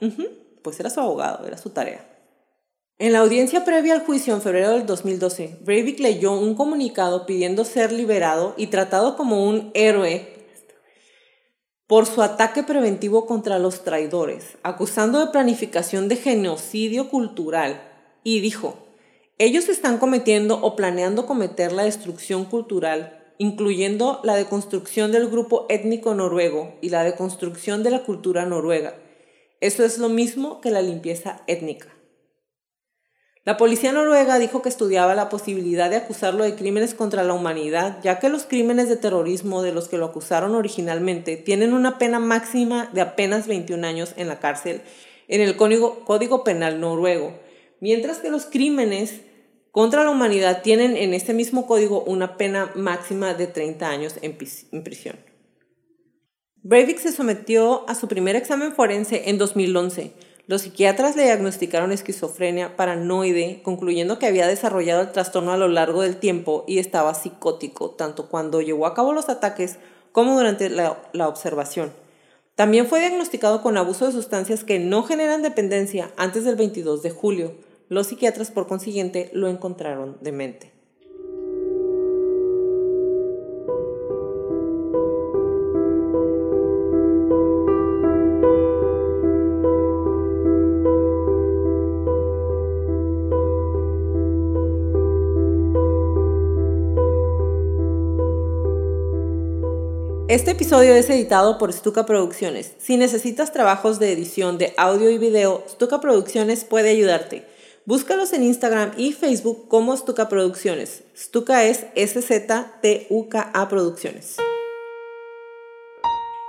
Pues era su abogado, era su tarea. En la audiencia previa al juicio en febrero del 2012, Breivik leyó un comunicado pidiendo ser liberado y tratado como un héroe por su ataque preventivo contra los traidores, acusando de planificación de genocidio cultural, y dijo, ellos están cometiendo o planeando cometer la destrucción cultural, incluyendo la deconstrucción del grupo étnico noruego y la deconstrucción de la cultura noruega. Eso es lo mismo que la limpieza étnica. La policía noruega dijo que estudiaba la posibilidad de acusarlo de crímenes contra la humanidad, ya que los crímenes de terrorismo de los que lo acusaron originalmente tienen una pena máxima de apenas 21 años en la cárcel en el Código, Penal noruego, mientras que los crímenes contra la humanidad tienen en este mismo código una pena máxima de 30 años en, prisión. Breivik se sometió a su primer examen forense en 2011. Los psiquiatras le diagnosticaron esquizofrenia paranoide, concluyendo que había desarrollado el trastorno a lo largo del tiempo y estaba psicótico, tanto cuando llevó a cabo los ataques como durante la, la observación. También fue diagnosticado con abuso de sustancias que no generan dependencia antes del 22 de julio. Los psiquiatras, por consiguiente, lo encontraron demente. Este episodio es editado por Stuka Producciones. Si necesitas trabajos de edición de audio y video, Stuka Producciones puede ayudarte. Búscalos en Instagram y Facebook como Stuka Producciones. Stuka es S-Z-T-U-K-A Producciones.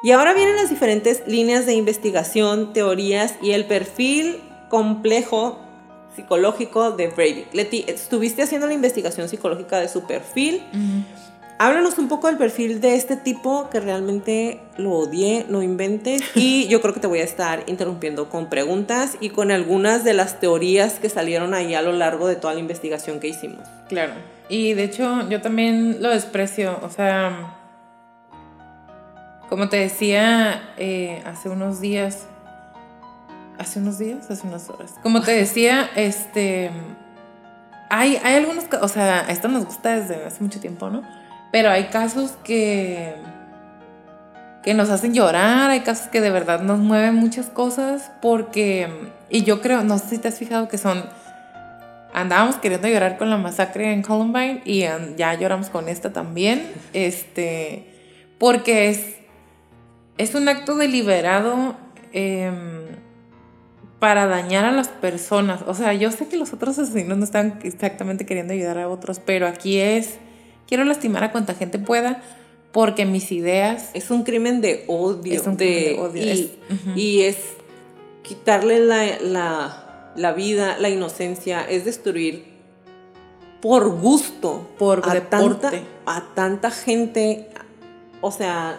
Y ahora vienen las diferentes líneas de investigación, teorías y el perfil complejo psicológico de Brady. Leti, estuviste haciendo la investigación psicológica de su perfil. Háblanos un poco del perfil de este tipo que realmente lo odié, no inventes. Y yo creo que te voy a estar interrumpiendo con preguntas y con algunas de las teorías que salieron ahí a lo largo de toda la investigación que hicimos. Claro. Y de hecho, yo también lo desprecio. O sea, como te decía eh, hace unos días. ¿Hace unos días? Hace unas horas. Como te decía, este. Hay, hay algunos. O sea, esto nos gusta desde hace mucho tiempo, ¿no? Pero hay casos que, que nos hacen llorar, hay casos que de verdad nos mueven muchas cosas porque, y yo creo, no sé si te has fijado que son, andábamos queriendo llorar con la masacre en Columbine y ya lloramos con esta también, este, porque es, es un acto deliberado em, para dañar a las personas. O sea, yo sé que los otros asesinos no están exactamente queriendo ayudar a otros, pero aquí es quiero lastimar a cuanta gente pueda porque mis ideas... Es un crimen de odio. Es un crimen de, odio. Y es, quitarle la, vida, la inocencia, es destruir por gusto por a tanta, a tanta gente. O sea,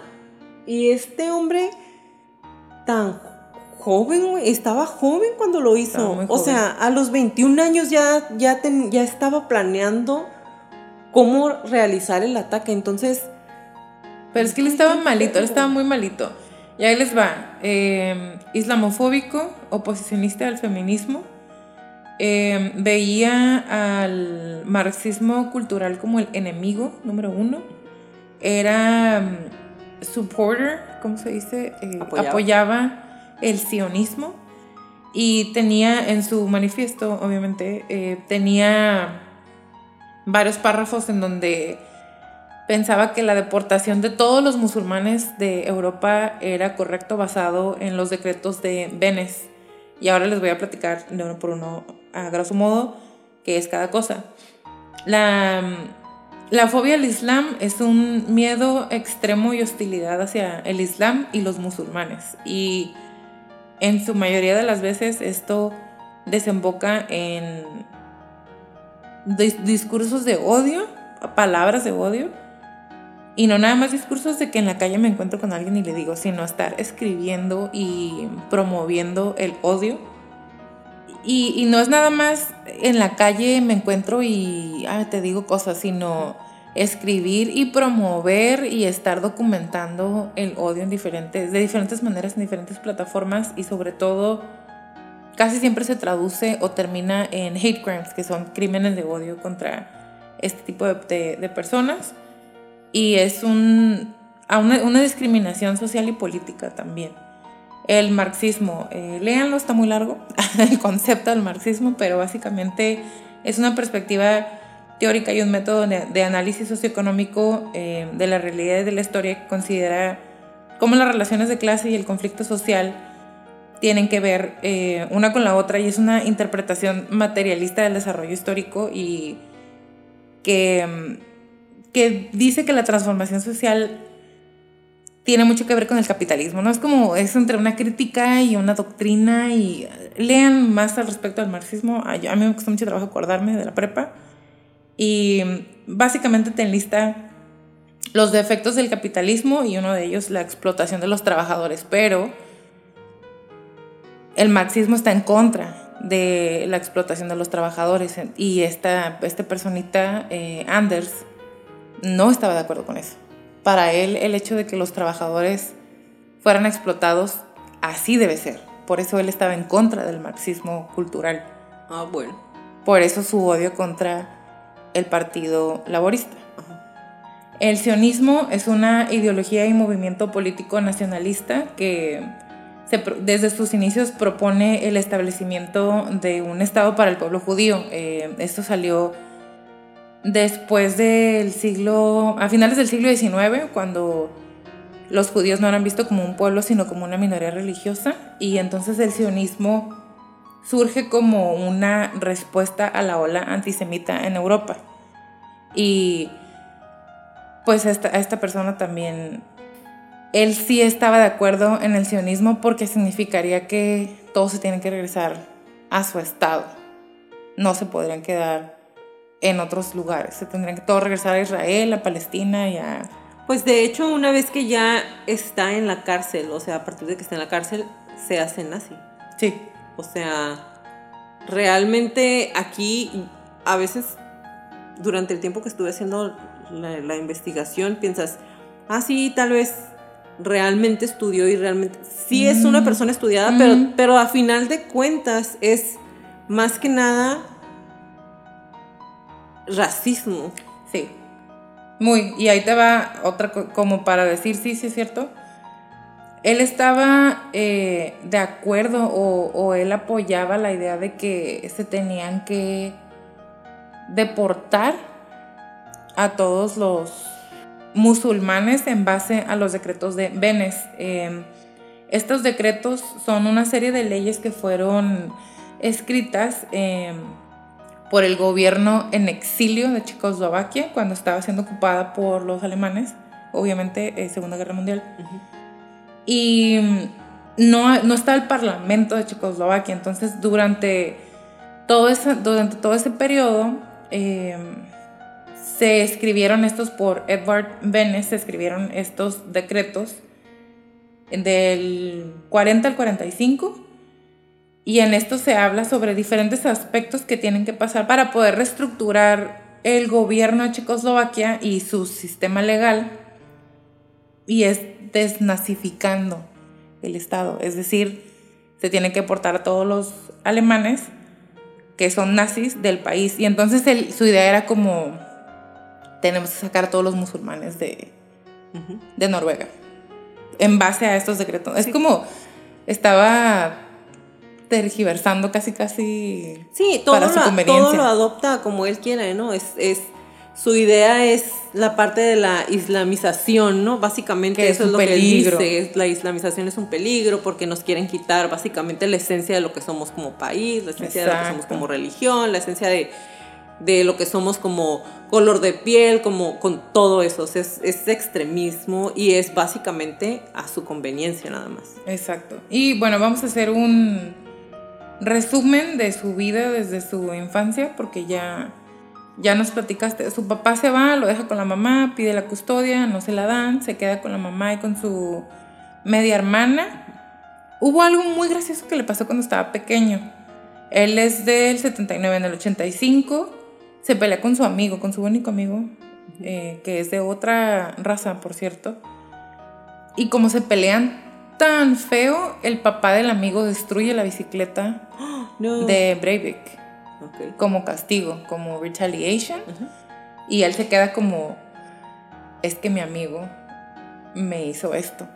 y este hombre tan joven, estaba joven cuando lo hizo. O sea, a los 21 años ya, ya, ya estaba planeando cómo realizar el ataque. Entonces... Pero es que él estaba malito, él estaba muy malito. Y ahí les va. Em, islamofóbico, oposicionista al feminismo. Em, veía al marxismo cultural como el enemigo número uno. Era um, supporter, ¿cómo se dice? Eh, apoyaba. el sionismo. Y tenía en su manifiesto, obviamente, eh, tenía varios párrafos en donde pensaba que la deportación de todos los musulmanes de Europa era correcto basado en los decretos de Benes. Y ahora les voy a platicar de uno por uno, a grosso modo, qué es cada cosa. La, la fobia al Islam es un miedo extremo y hostilidad hacia el Islam y los musulmanes. Y en su mayoría de las veces esto desemboca en discursos de odio, palabras de odio. Y no nada más discursos de que en la calle me encuentro con alguien y le digo, sino estar escribiendo y promoviendo el odio. Y, no es nada más en la calle me encuentro y te digo cosas, sino escribir y promover y estar documentando el odio en diferentes, de diferentes maneras en diferentes plataformas y sobre todo casi siempre se traduce o termina en hate crimes, que son crímenes de odio contra este tipo de, personas. Y es un, una, una, discriminación social y política también. El marxismo, eh, léanlo, está muy largo, el concepto del marxismo, pero básicamente es una perspectiva teórica y un método de, análisis socioeconómico eh, de la realidad y de la historia que considera cómo las relaciones de clase y el conflicto social tienen que ver eh, una con la otra y es una interpretación materialista del desarrollo histórico y que, mm, que dice que la transformación social tiene mucho que ver con el capitalismo, ¿no? Es como, es entre una crítica y una doctrina y lean más al respecto del marxismo. A, mí me costó mucho trabajo acordarme de la prepa y mm, básicamente te enlista los defectos del capitalismo y uno de ellos la explotación de los trabajadores, pero el marxismo está en contra de la explotación de los trabajadores y esta, esta personita, eh, Anders, no estaba de acuerdo con eso. Para él el hecho de que los trabajadores fueran explotados así debe ser. Por eso él estaba en contra del marxismo cultural. Ah, bueno. Por eso su odio contra el Partido Laborista. El sionismo es una ideología y movimiento político nacionalista que desde sus inicios propone el establecimiento de un Estado para el pueblo judío. Eh, esto salió después del siglo, a finales del siglo XIX, cuando los judíos no eran vistos como un pueblo, sino como una minoría religiosa. Y entonces el sionismo surge como una respuesta a la ola antisemita en Europa. Y pues esta, a esta persona también, él sí estaba de acuerdo en el sionismo porque significaría que todos se tienen que regresar a su estado. No se podrían quedar en otros lugares. Se tendrían que todos regresar a Israel, a Palestina y a... Pues de hecho, una vez que ya está en la cárcel, o sea, a partir de que está en la cárcel, se hace nazi. Sí. O sea, realmente aquí a veces durante el tiempo que estuve haciendo la, investigación, piensas, ah, sí, tal vez realmente estudió y realmente sí es una mm. persona estudiada, pero, mm. pero a final de cuentas es más que nada racismo. Sí. Muy, y ahí te va otra como para decir, sí, sí es cierto. Él estaba eh, de acuerdo o, o él apoyaba la idea de que se tenían que deportar a todos los musulmanes en base a los decretos de Benes. Em, estos decretos son una serie de leyes que fueron escritas em, por el gobierno en exilio de Checoslovaquia cuando estaba siendo ocupada por los alemanes, obviamente eh, Segunda Guerra Mundial. Y no, no está el parlamento de Checoslovaquia, entonces durante todo ese, durante todo ese periodo em, se escribieron estos por Edward Benes, se escribieron estos decretos del 40 al 45 y en esto se habla sobre diferentes aspectos que tienen que pasar para poder reestructurar el gobierno de Checoslovaquia y su sistema legal y es desnazificando el Estado, es decir, se tiene que portar a todos los alemanes que son nazis del país. Y entonces su idea era como tenemos que sacar a todos los musulmanes de, de Noruega. En base a estos decretos. Es como estaba tergiversando casi casi sí, todo para su conveniencia. Todo lo adopta como él quiere, ¿no? Es, es, su idea es la parte de la islamización, ¿no? Básicamente eso es, lo que él dice. La islamización es un peligro porque nos quieren quitar básicamente la esencia de lo que somos como país, la esencia de lo que somos como religión, la esencia de de lo que somos como color de piel, como con todo eso. es, es, extremismo y es básicamente a su conveniencia nada más. Exacto. Y bueno, vamos a hacer un resumen de su vida desde su infancia, porque ya, ya nos platicaste. Su papá se va, lo deja con la mamá, pide la custodia, no se la dan, se queda con la mamá y con su media hermana. Hubo algo muy gracioso que le pasó cuando estaba pequeño. Él es del 79, en el 85 se pelea con su amigo, con su único amigo, eh, que es de otra raza, por cierto. Y como se pelean tan feo, el papá del amigo destruye la bicicleta de Breivik. Como castigo, como retaliation. Y él se queda como, es que mi amigo me hizo esto.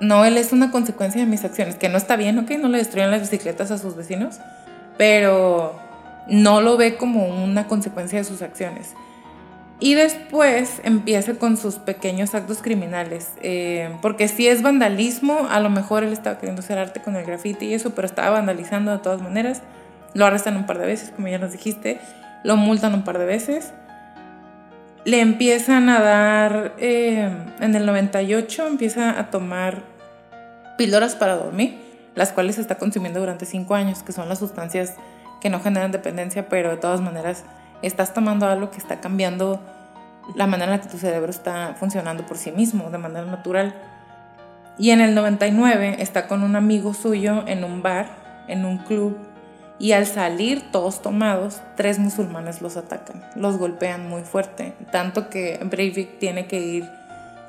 No, él es una consecuencia de mis acciones, que no está bien, ¿ok? No le destruyen las bicicletas a sus vecinos, pero no lo ve como una consecuencia de sus acciones. Y después empieza con sus pequeños actos criminales. Eh, porque si es vandalismo, a lo mejor él estaba queriendo hacer arte con el graffiti y eso, pero estaba vandalizando de todas maneras. Lo arrestan un par de veces, como ya nos dijiste. Lo multan un par de veces. Le empiezan a dar, eh, en el 98, empieza a tomar píldoras para dormir, las cuales está consumiendo durante 5 años, que son las sustancias que no generan dependencia, pero de todas maneras estás tomando algo que está cambiando la manera en la que tu cerebro está funcionando por sí mismo, de manera natural. Y en el 99 está con un amigo suyo en un bar en un club y al salir todos tomados, tres musulmanes los atacan, los golpean muy fuerte, tanto que Breivik tiene que ir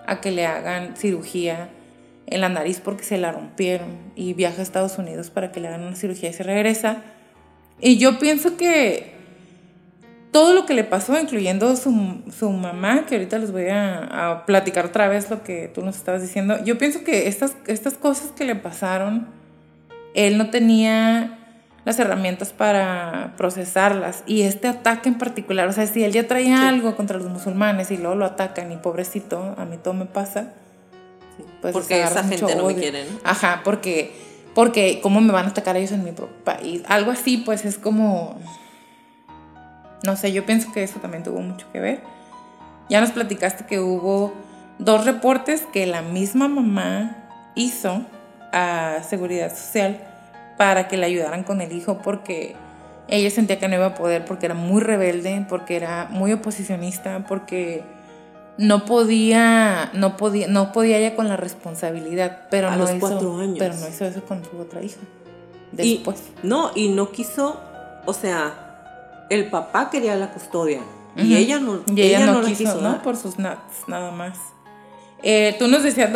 a que le hagan cirugía en la nariz porque se la rompieron y viaja a Estados Unidos para que le hagan una cirugía y se regresa. Y yo pienso que todo lo que le pasó, incluyendo su, mamá, que ahorita les voy a, a, platicar otra vez lo que tú nos estabas diciendo, yo pienso que estas, estas cosas que le pasaron, él no tenía las herramientas para procesarlas. Y este ataque en particular, o sea, si él ya traía algo contra los musulmanes y luego lo atacan y pobrecito, a mí todo me pasa. Pues porque esa gente no me quiere, Ajá, porque, porque ¿cómo me van a atacar ellos en mi país? Algo así, pues es como... No sé, yo pienso que eso también tuvo mucho que ver. Ya nos platicaste que hubo dos reportes que la misma mamá hizo a Seguridad Social para que le ayudaran con el hijo porque ella sentía que no iba a poder porque era muy rebelde, porque era muy oposicionista, porque no podía, no podía, no podía ella con la responsabilidad, pero no hizo, años. pero no hizo eso con su otra hija. Después. no, y no quiso, o sea, el papá quería la custodia y ella no, y ella, no, quiso, ¿no? Por sus nuts, nada más. Eh, tú nos decías,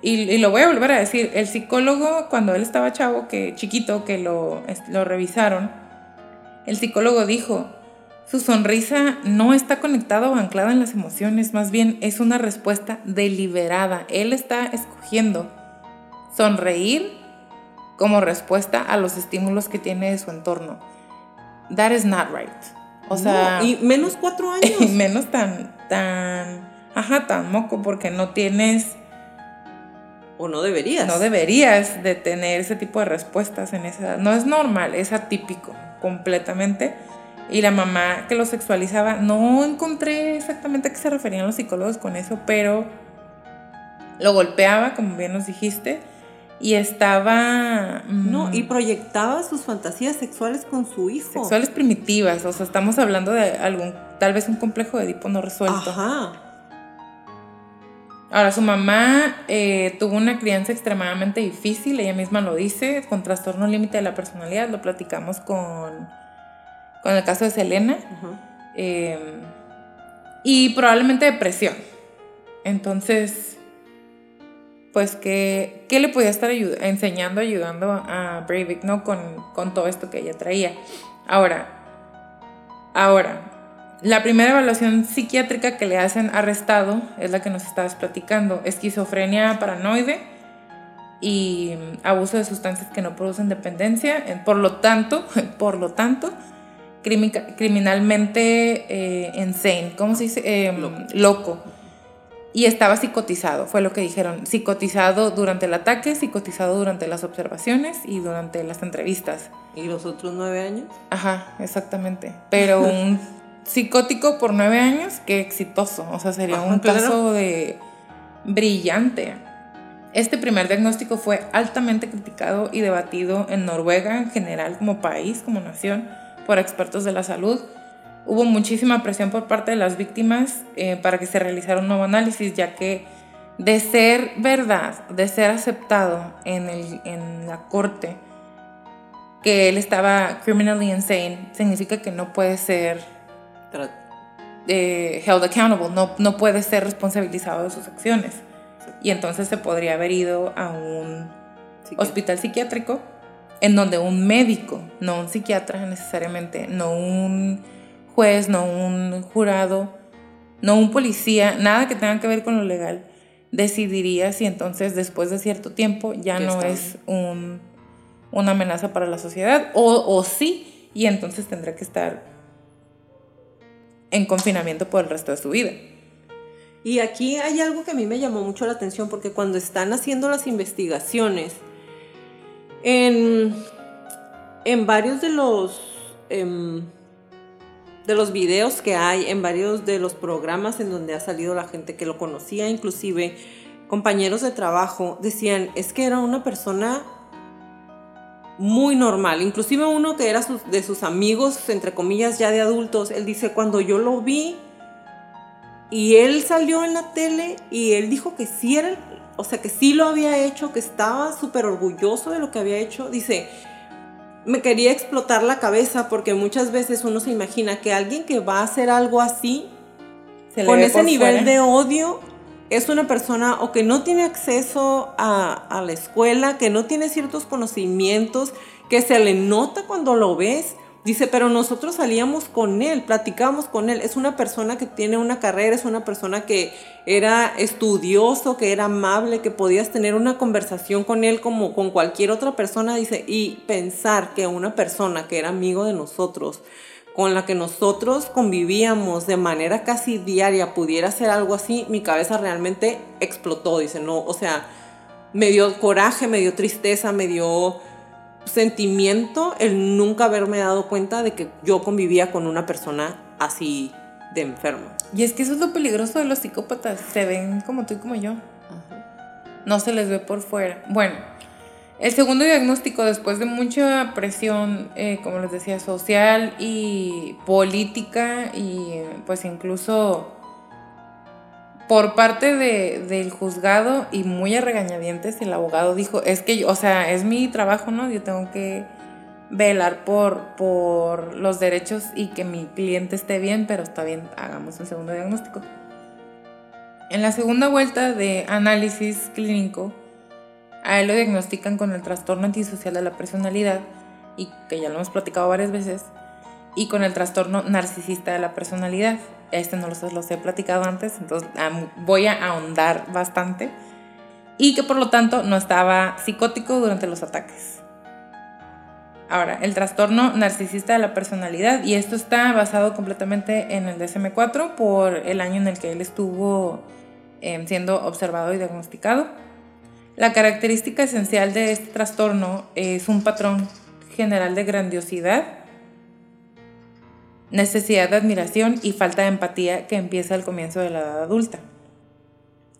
y, lo voy a volver a decir, el psicólogo cuando él estaba chavo, que chiquito, que lo, lo revisaron, el psicólogo dijo, su sonrisa no está conectada o anclada en las emociones, más bien es una respuesta deliberada. Él está escogiendo sonreír como respuesta a los estímulos que tiene de su entorno. That is not right. O sea. y menos cuatro años. menos tan, tan ajá, tan moco porque no tienes... O no deberías. No deberías de tener ese tipo de respuestas en esa edad. No es normal, es atípico completamente. Y la mamá que lo sexualizaba, no encontré exactamente a qué se referían los psicólogos con eso, pero lo golpeaba, como bien nos dijiste, y estaba... No, y mm, proyectaba sus fantasías sexuales con su hijo. Sexuales primitivas, o sea, estamos hablando de algún, tal vez un complejo de Edipo no resuelto. Ajá. Ahora, su mamá eh, tuvo una crianza extremadamente difícil, ella misma lo dice, con trastorno límite de la personalidad, lo platicamos con, con el caso de Selena, em, y probablemente depresión. Entonces, pues, ¿qué, qué le podía estar enseñando, ayudando a Breivik, ¿no? Con, con todo esto que ella traía. Ahora, ahora, la primera evaluación psiquiátrica que le hacen arrestado es la que nos estabas platicando, esquizofrenia paranoide y abuso de sustancias que no producen dependencia, por lo tanto, por lo tanto, criminalmente eh, insane, ¿cómo se dice? Em, loco. Y estaba psicotizado, fue lo que dijeron, psicotizado durante el ataque, psicotizado durante las observaciones y durante las entrevistas. ¿Y los otros nueve años? Ajá, exactamente. Pero un psicótico por nueve años, qué exitoso. O sea, sería un caso de brillante. Este primer diagnóstico fue altamente criticado y debatido en Noruega en general como país, como nación, por expertos de la salud. Hubo muchísima presión por parte de las víctimas eh, para que se realizara un nuevo análisis, ya que de ser verdad, de ser aceptado en, el, en la corte, que él estaba criminally insane, significa que no puede ser eh, held accountable, no, no puede ser responsabilizado de sus acciones. Y entonces se podría haber ido a un hospital psiquiátrico en donde un médico, no un psiquiatra necesariamente, no un juez, no un jurado, no un policía, nada que tenga que ver con lo legal, decidiría si entonces después de cierto tiempo ya, no es un, una amenaza para la sociedad o, o sí, y entonces tendrá que estar en confinamiento por el resto de su vida. Y aquí hay algo que a mí me llamó mucho la atención porque cuando están haciendo las investigaciones, en, en varios de los, em, de los videos que hay, en varios de los programas en donde ha salido la gente que lo conocía, inclusive compañeros de trabajo, decían, es que era una persona muy normal. Inclusive uno que era de sus amigos, entre comillas, ya de adultos, él dice, cuando yo lo vi y él salió en la tele y él dijo que sí era, o sea, que sí lo había hecho, que estaba súper orgulloso de lo que había hecho, dice, me quería explotar la cabeza porque muchas veces uno se imagina que alguien que va a hacer algo así, con ese nivel de odio, es una persona o que no tiene acceso a, a la escuela, que no tiene ciertos conocimientos, que se le nota cuando lo ves Dice, pero nosotros salíamos con él, platicábamos con él. Es una persona que tiene una carrera, es una persona que era estudioso, que era amable, que podías tener una conversación con él como con cualquier otra persona. Dice, y pensar que una persona que era amigo de nosotros, con la que nosotros convivíamos de manera casi diaria, pudiera hacer algo así, mi cabeza realmente explotó. Dice, no, o sea, me dio coraje, me dio tristeza, me dio sentimiento el nunca haberme dado cuenta de que yo convivía con una persona así de enfermo. Y es que eso es lo peligroso de los psicópatas, se ven como tú y como yo. No se les ve por fuera. Bueno, el segundo diagnóstico, después de mucha presión, eh, como les decía, social y política y pues incluso por parte de, del juzgado y muy a regañadientes el abogado dijo, es que, o sea, es mi trabajo, ¿no? Yo tengo que velar por, por los derechos y que mi cliente esté bien, pero está bien, hagamos un segundo diagnóstico. En la segunda vuelta de análisis clínico, a él lo diagnostican con el trastorno antisocial de la personalidad, y que ya lo hemos platicado varias veces, y con el trastorno narcisista de la personalidad este no los, los he platicado antes, entonces voy a ahondar bastante. Y que por lo tanto no estaba psicótico durante los ataques. Ahora, el trastorno narcisista de la personalidad, y esto está basado completamente en el DSM-4 por el año en el que él estuvo em, siendo observado y diagnosticado. La característica esencial de este trastorno es un patrón general de grandiosidad, necesidad de admiración y falta de empatía que empieza al comienzo de la edad adulta.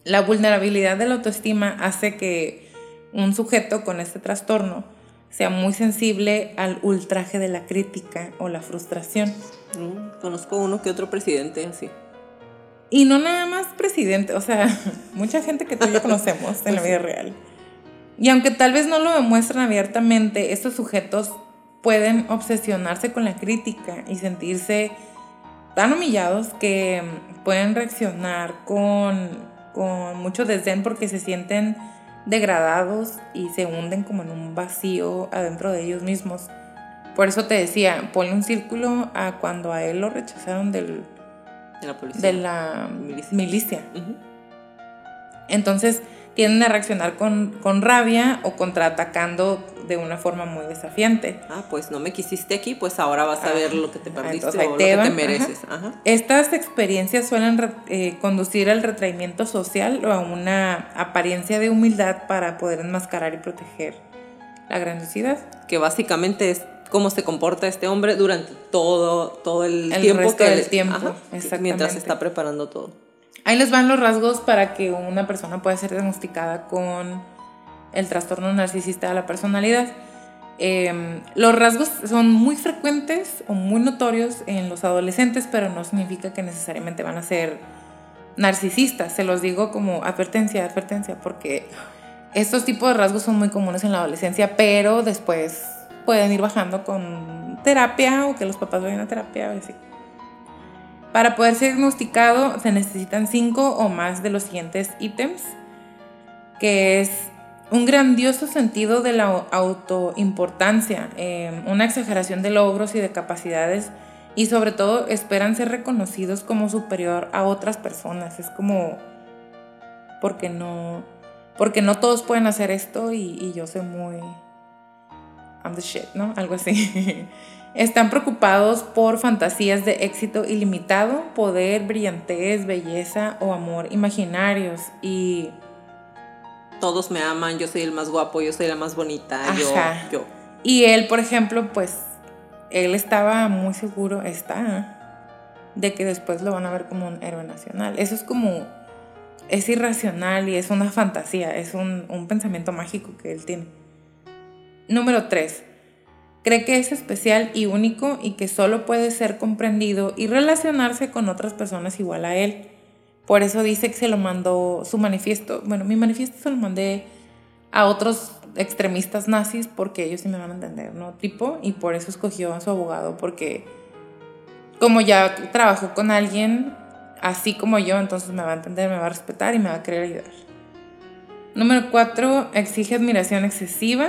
La vulnerabilidad de la autoestima hace que un sujeto con este trastorno sea muy sensible al ultraje de la crítica o la frustración. Mm, conozco uno que otro presidente así. Y no nada más presidente, o sea, mucha gente que tú y yo conocemos en la vida real. Y aunque tal vez no lo demuestran abiertamente, estos sujetos pueden obsesionarse con la crítica y sentirse tan humillados que pueden reaccionar con, con mucho desdén porque se sienten degradados y se hunden como en un vacío adentro de ellos mismos. Por eso te decía, ponle un círculo a cuando a él lo rechazaron del, de la, milicia. Entonces tienden a reaccionar con, con rabia o contraatacando de una forma muy desafiante. Ah, pues no me quisiste aquí, pues ahora vas a ver lo que te perdiste o lo que te mereces. Estas experiencias suelen eh, conducir al retraimiento social o a una apariencia de humildad para poder enmascarar y proteger la grandiosidad. Que básicamente es cómo se comporta este hombre durante todo, todo el, tiempo que del tiempo, mientras se está preparando todo. Ahí les van los rasgos para que una persona pueda ser diagnosticada con el trastorno narcisista de la personalidad. Em, los rasgos son muy frecuentes o muy notorios en los adolescentes, pero no significa que necesariamente van a ser narcisistas. Se los digo como advertencia, advertencia, porque estos tipos de rasgos son muy comunes en la adolescencia, pero después pueden ir bajando con terapia o que los papás vayan a terapia o así. Para poder ser diagnosticado se necesitan cinco o más de los siguientes ítems, que es un grandioso sentido de la autoimportancia, eh, una exageración de logros y de capacidades y sobre todo esperan ser reconocidos como superior a otras personas. Es como, porque no, porque no todos pueden hacer esto y, y yo soy muy, I'm the shit, ¿no? Algo así. Están preocupados por fantasías de éxito ilimitado, poder, brillantez, belleza o amor imaginarios y todos me aman, yo soy el más guapo, yo soy la más bonita, yo, yo. Y él, por ejemplo, pues, él estaba muy seguro, está, de que después lo van a ver como un héroe nacional. Eso es como, es irracional y es una fantasía, es un, un pensamiento mágico que él tiene. Número 3. Cree que es especial y único y que solo puede ser comprendido y relacionarse con otras personas igual a él. Por eso dice que se lo mandó su manifiesto. Bueno, mi manifiesto se lo mandé a otros extremistas nazis porque ellos sí me van a entender, ¿no? Tipo, y por eso escogió a su abogado, porque como ya trabajó con alguien así como yo, entonces me va a entender, me va a respetar y me va a querer ayudar. Número cuatro, exige admiración excesiva,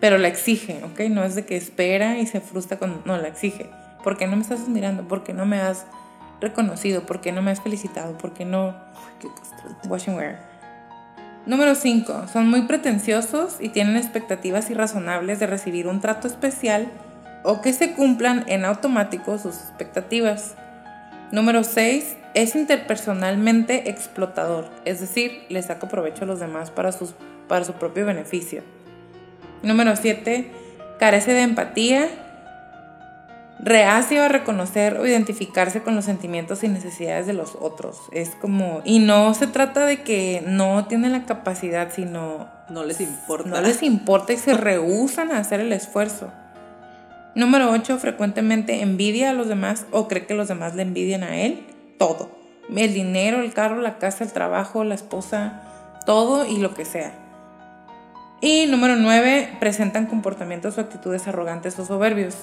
pero la exige, ¿ok? No es de que espera y se frustra con... No, la exige. ¿Por qué no me estás admirando? ¿Por qué no me has reconocido? ¿Por qué no me has felicitado? ¿Por qué no... Qué castrante. Wash and wear. Número 5. Son muy pretenciosos y tienen expectativas irrazonables de recibir un trato especial o que se cumplan en automático sus expectativas. Número 6. Es interpersonalmente explotador, es decir, le saca provecho a los demás para, sus, para su propio beneficio. Número 7. Carece de empatía, reacio a reconocer o identificarse con los sentimientos y necesidades de los otros. Es como, y no se trata de que no tienen la capacidad, sino... No les importa. No les importa y se rehusan a hacer el esfuerzo. Número 8. Frecuentemente envidia a los demás o cree que los demás le envidian a él. Todo. El dinero, el carro, la casa, el trabajo, la esposa, todo y lo que sea. Y número 9. Presentan comportamientos o actitudes arrogantes o soberbios.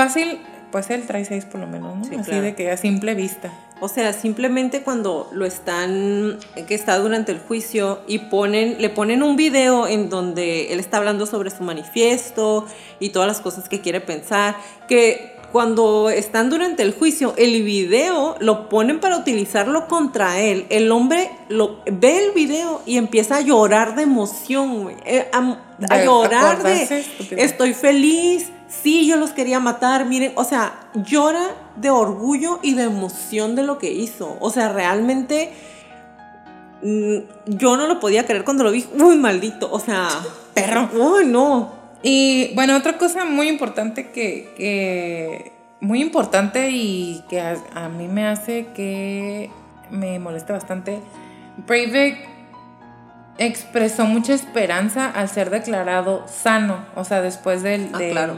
Fácil, pues él trae 6 por lo menos, ¿no? Sí, Así claro. de que a simple vista. O sea, simplemente cuando lo están, que está durante el juicio y ponen, le ponen un video en donde él está hablando sobre su manifiesto y todas las cosas que quiere pensar, que cuando están durante el juicio, el video lo ponen para utilizarlo contra él. El hombre lo, ve el video y empieza a llorar de emoción, eh, a, a llorar de estoy feliz, sí, yo los quería matar, miren, o sea, llora de orgullo y de emoción de lo que hizo. O sea, realmente mm, yo no lo podía creer cuando lo vi. Uy, maldito, o sea, Perro. Uy, no. Y bueno, otra cosa muy importante que, que- muy importante y que a, a mí me hace que me moleste bastante, Breivik expresó mucha esperanza al ser declarado sano, o sea, después del, Ah, de claro.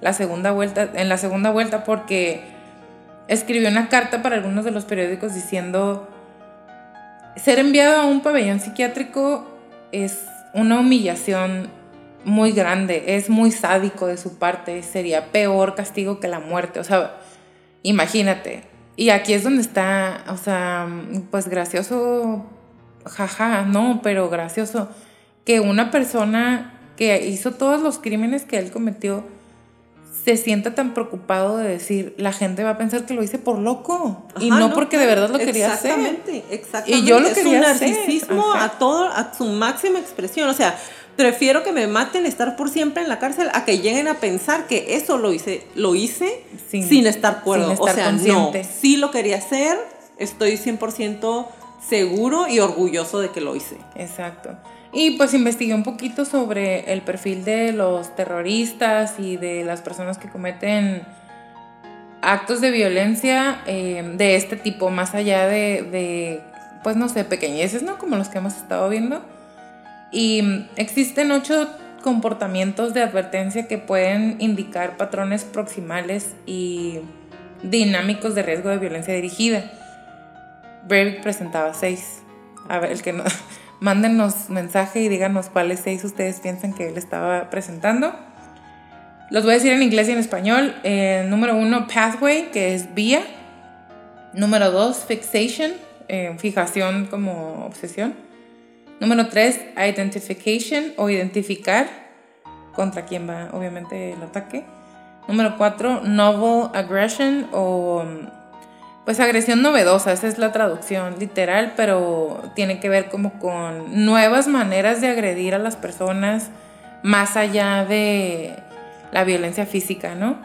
La segunda vuelta, en la segunda vuelta porque escribió una carta para algunos de los periódicos diciendo ser enviado a un pabellón psiquiátrico es una humillación muy grande, es muy sádico de su parte, sería peor castigo que la muerte, o sea, imagínate. Y aquí es donde está, o sea, pues gracioso, jaja, no, pero gracioso, que una persona que hizo todos los crímenes que él cometió se sienta tan preocupado de decir, la gente va a pensar que lo hice por loco y no, porque de verdad lo quería hacer. Exactamente, exactamente. Y yo lo Es quería un narcisismo a todo, a su máxima expresión. O sea, prefiero que me maten, estar por siempre en la cárcel, a que lleguen a pensar que eso lo hice, lo hice Sin- sin, estar cuerdo. sin estar o sea, consciente. no, sí lo quería hacer, estoy 100% seguro y orgulloso de que lo hice. Exacto. Y pues investigué un poquito sobre el perfil de los terroristas y de las personas que cometen actos de violencia eh, de este tipo, más allá de, de, pues no sé, pequeñeces, ¿no? Como los que hemos estado viendo. Y mm, existen ocho comportamientos de advertencia que pueden indicar patrones proximales y dinámicos de riesgo de violencia dirigida. Breivik presentaba seis. A ver, el que no. Mándenos mensaje y díganos cuáles seis ustedes piensan que él estaba presentando. Los voy a decir en inglés y en español. Eh, número uno, pathway, que es vía. Número dos, fixation, eh, fijación como obsesión. Número tres, identification o identificar contra quién va obviamente el ataque. Número cuatro, novel aggression o pues agresión novedosa, esa es la traducción literal, pero tiene que ver como con nuevas maneras de agredir a las personas más allá de la violencia física, ¿no?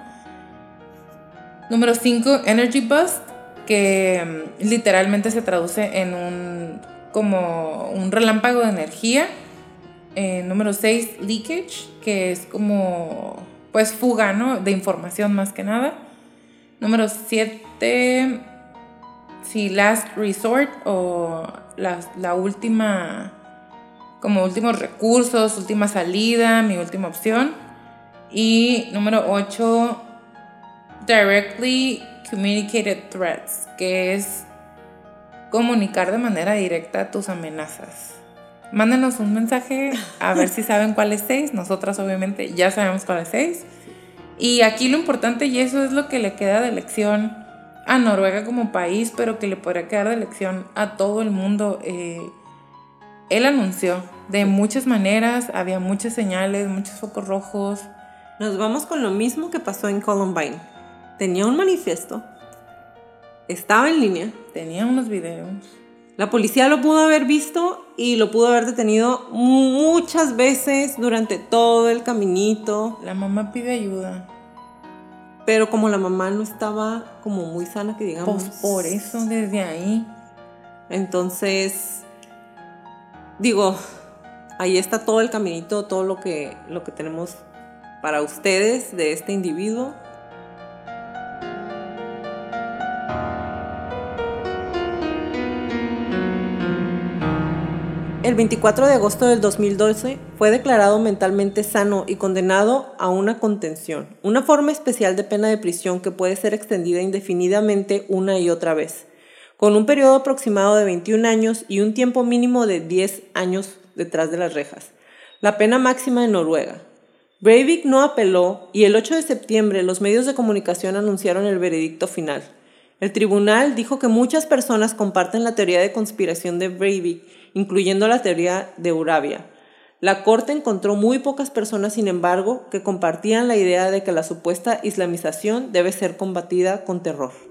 Número 5, Energy Bust, que mm, literalmente se traduce en un como un relámpago de energía. Eh, número 6, Leakage, que es como pues fuga, ¿no? De información más que nada. Número 7, sí, Last Resort o la, la última, como últimos recursos, última salida, mi última opción. Y número 8, Directly Communicated Threats, que es comunicar de manera directa tus amenazas. Mándenos un mensaje a ver si saben cuál es 6. Nosotras obviamente ya sabemos cuál es 6. Y aquí lo importante, y eso es lo que le queda de lección a Noruega como país, pero que le podría quedar de lección a todo el mundo. Eh, él anunció de muchas maneras, había muchas señales, muchos focos rojos. Nos vamos con lo mismo que pasó en Columbine. Tenía un manifiesto, estaba en línea. Tenía unos videos. La policía lo pudo haber visto y lo pudo haber detenido muchas veces durante todo el caminito. La mamá pide ayuda. Pero como la mamá no estaba como muy sana, que digamos. Pues por eso, desde ahí. Entonces, digo, ahí está todo el caminito, todo lo que, lo que tenemos para ustedes de este individuo. El 24 de agosto del 2012 fue declarado mentalmente sano y condenado a una contención, una forma especial de pena de prisión que puede ser extendida indefinidamente una y otra vez, con un periodo aproximado de 21 años y un tiempo mínimo de 10 años detrás de las rejas, la pena máxima en Noruega. Breivik no apeló y el 8 de septiembre los medios de comunicación anunciaron el veredicto final. El tribunal dijo que muchas personas comparten la teoría de conspiración de Breivik incluyendo la teoría de Urabia. La Corte encontró muy pocas personas, sin embargo, que compartían la idea de que la supuesta islamización debe ser combatida con terror.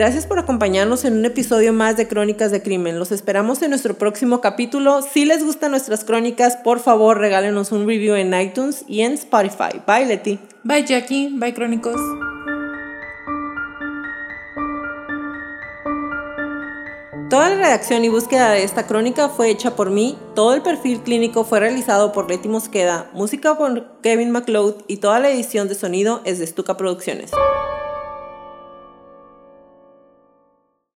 Gracias por acompañarnos en un episodio más de Crónicas de Crimen. Los esperamos en nuestro próximo capítulo. Si les gustan nuestras crónicas, por favor regálenos un review en iTunes y en Spotify. Bye Leti. Bye Jackie. Bye Crónicos. Toda la redacción y búsqueda de esta crónica fue hecha por mí, todo el perfil clínico fue realizado por Leti Mosqueda, música por Kevin McLeod y toda la edición de sonido es de Stuka Producciones.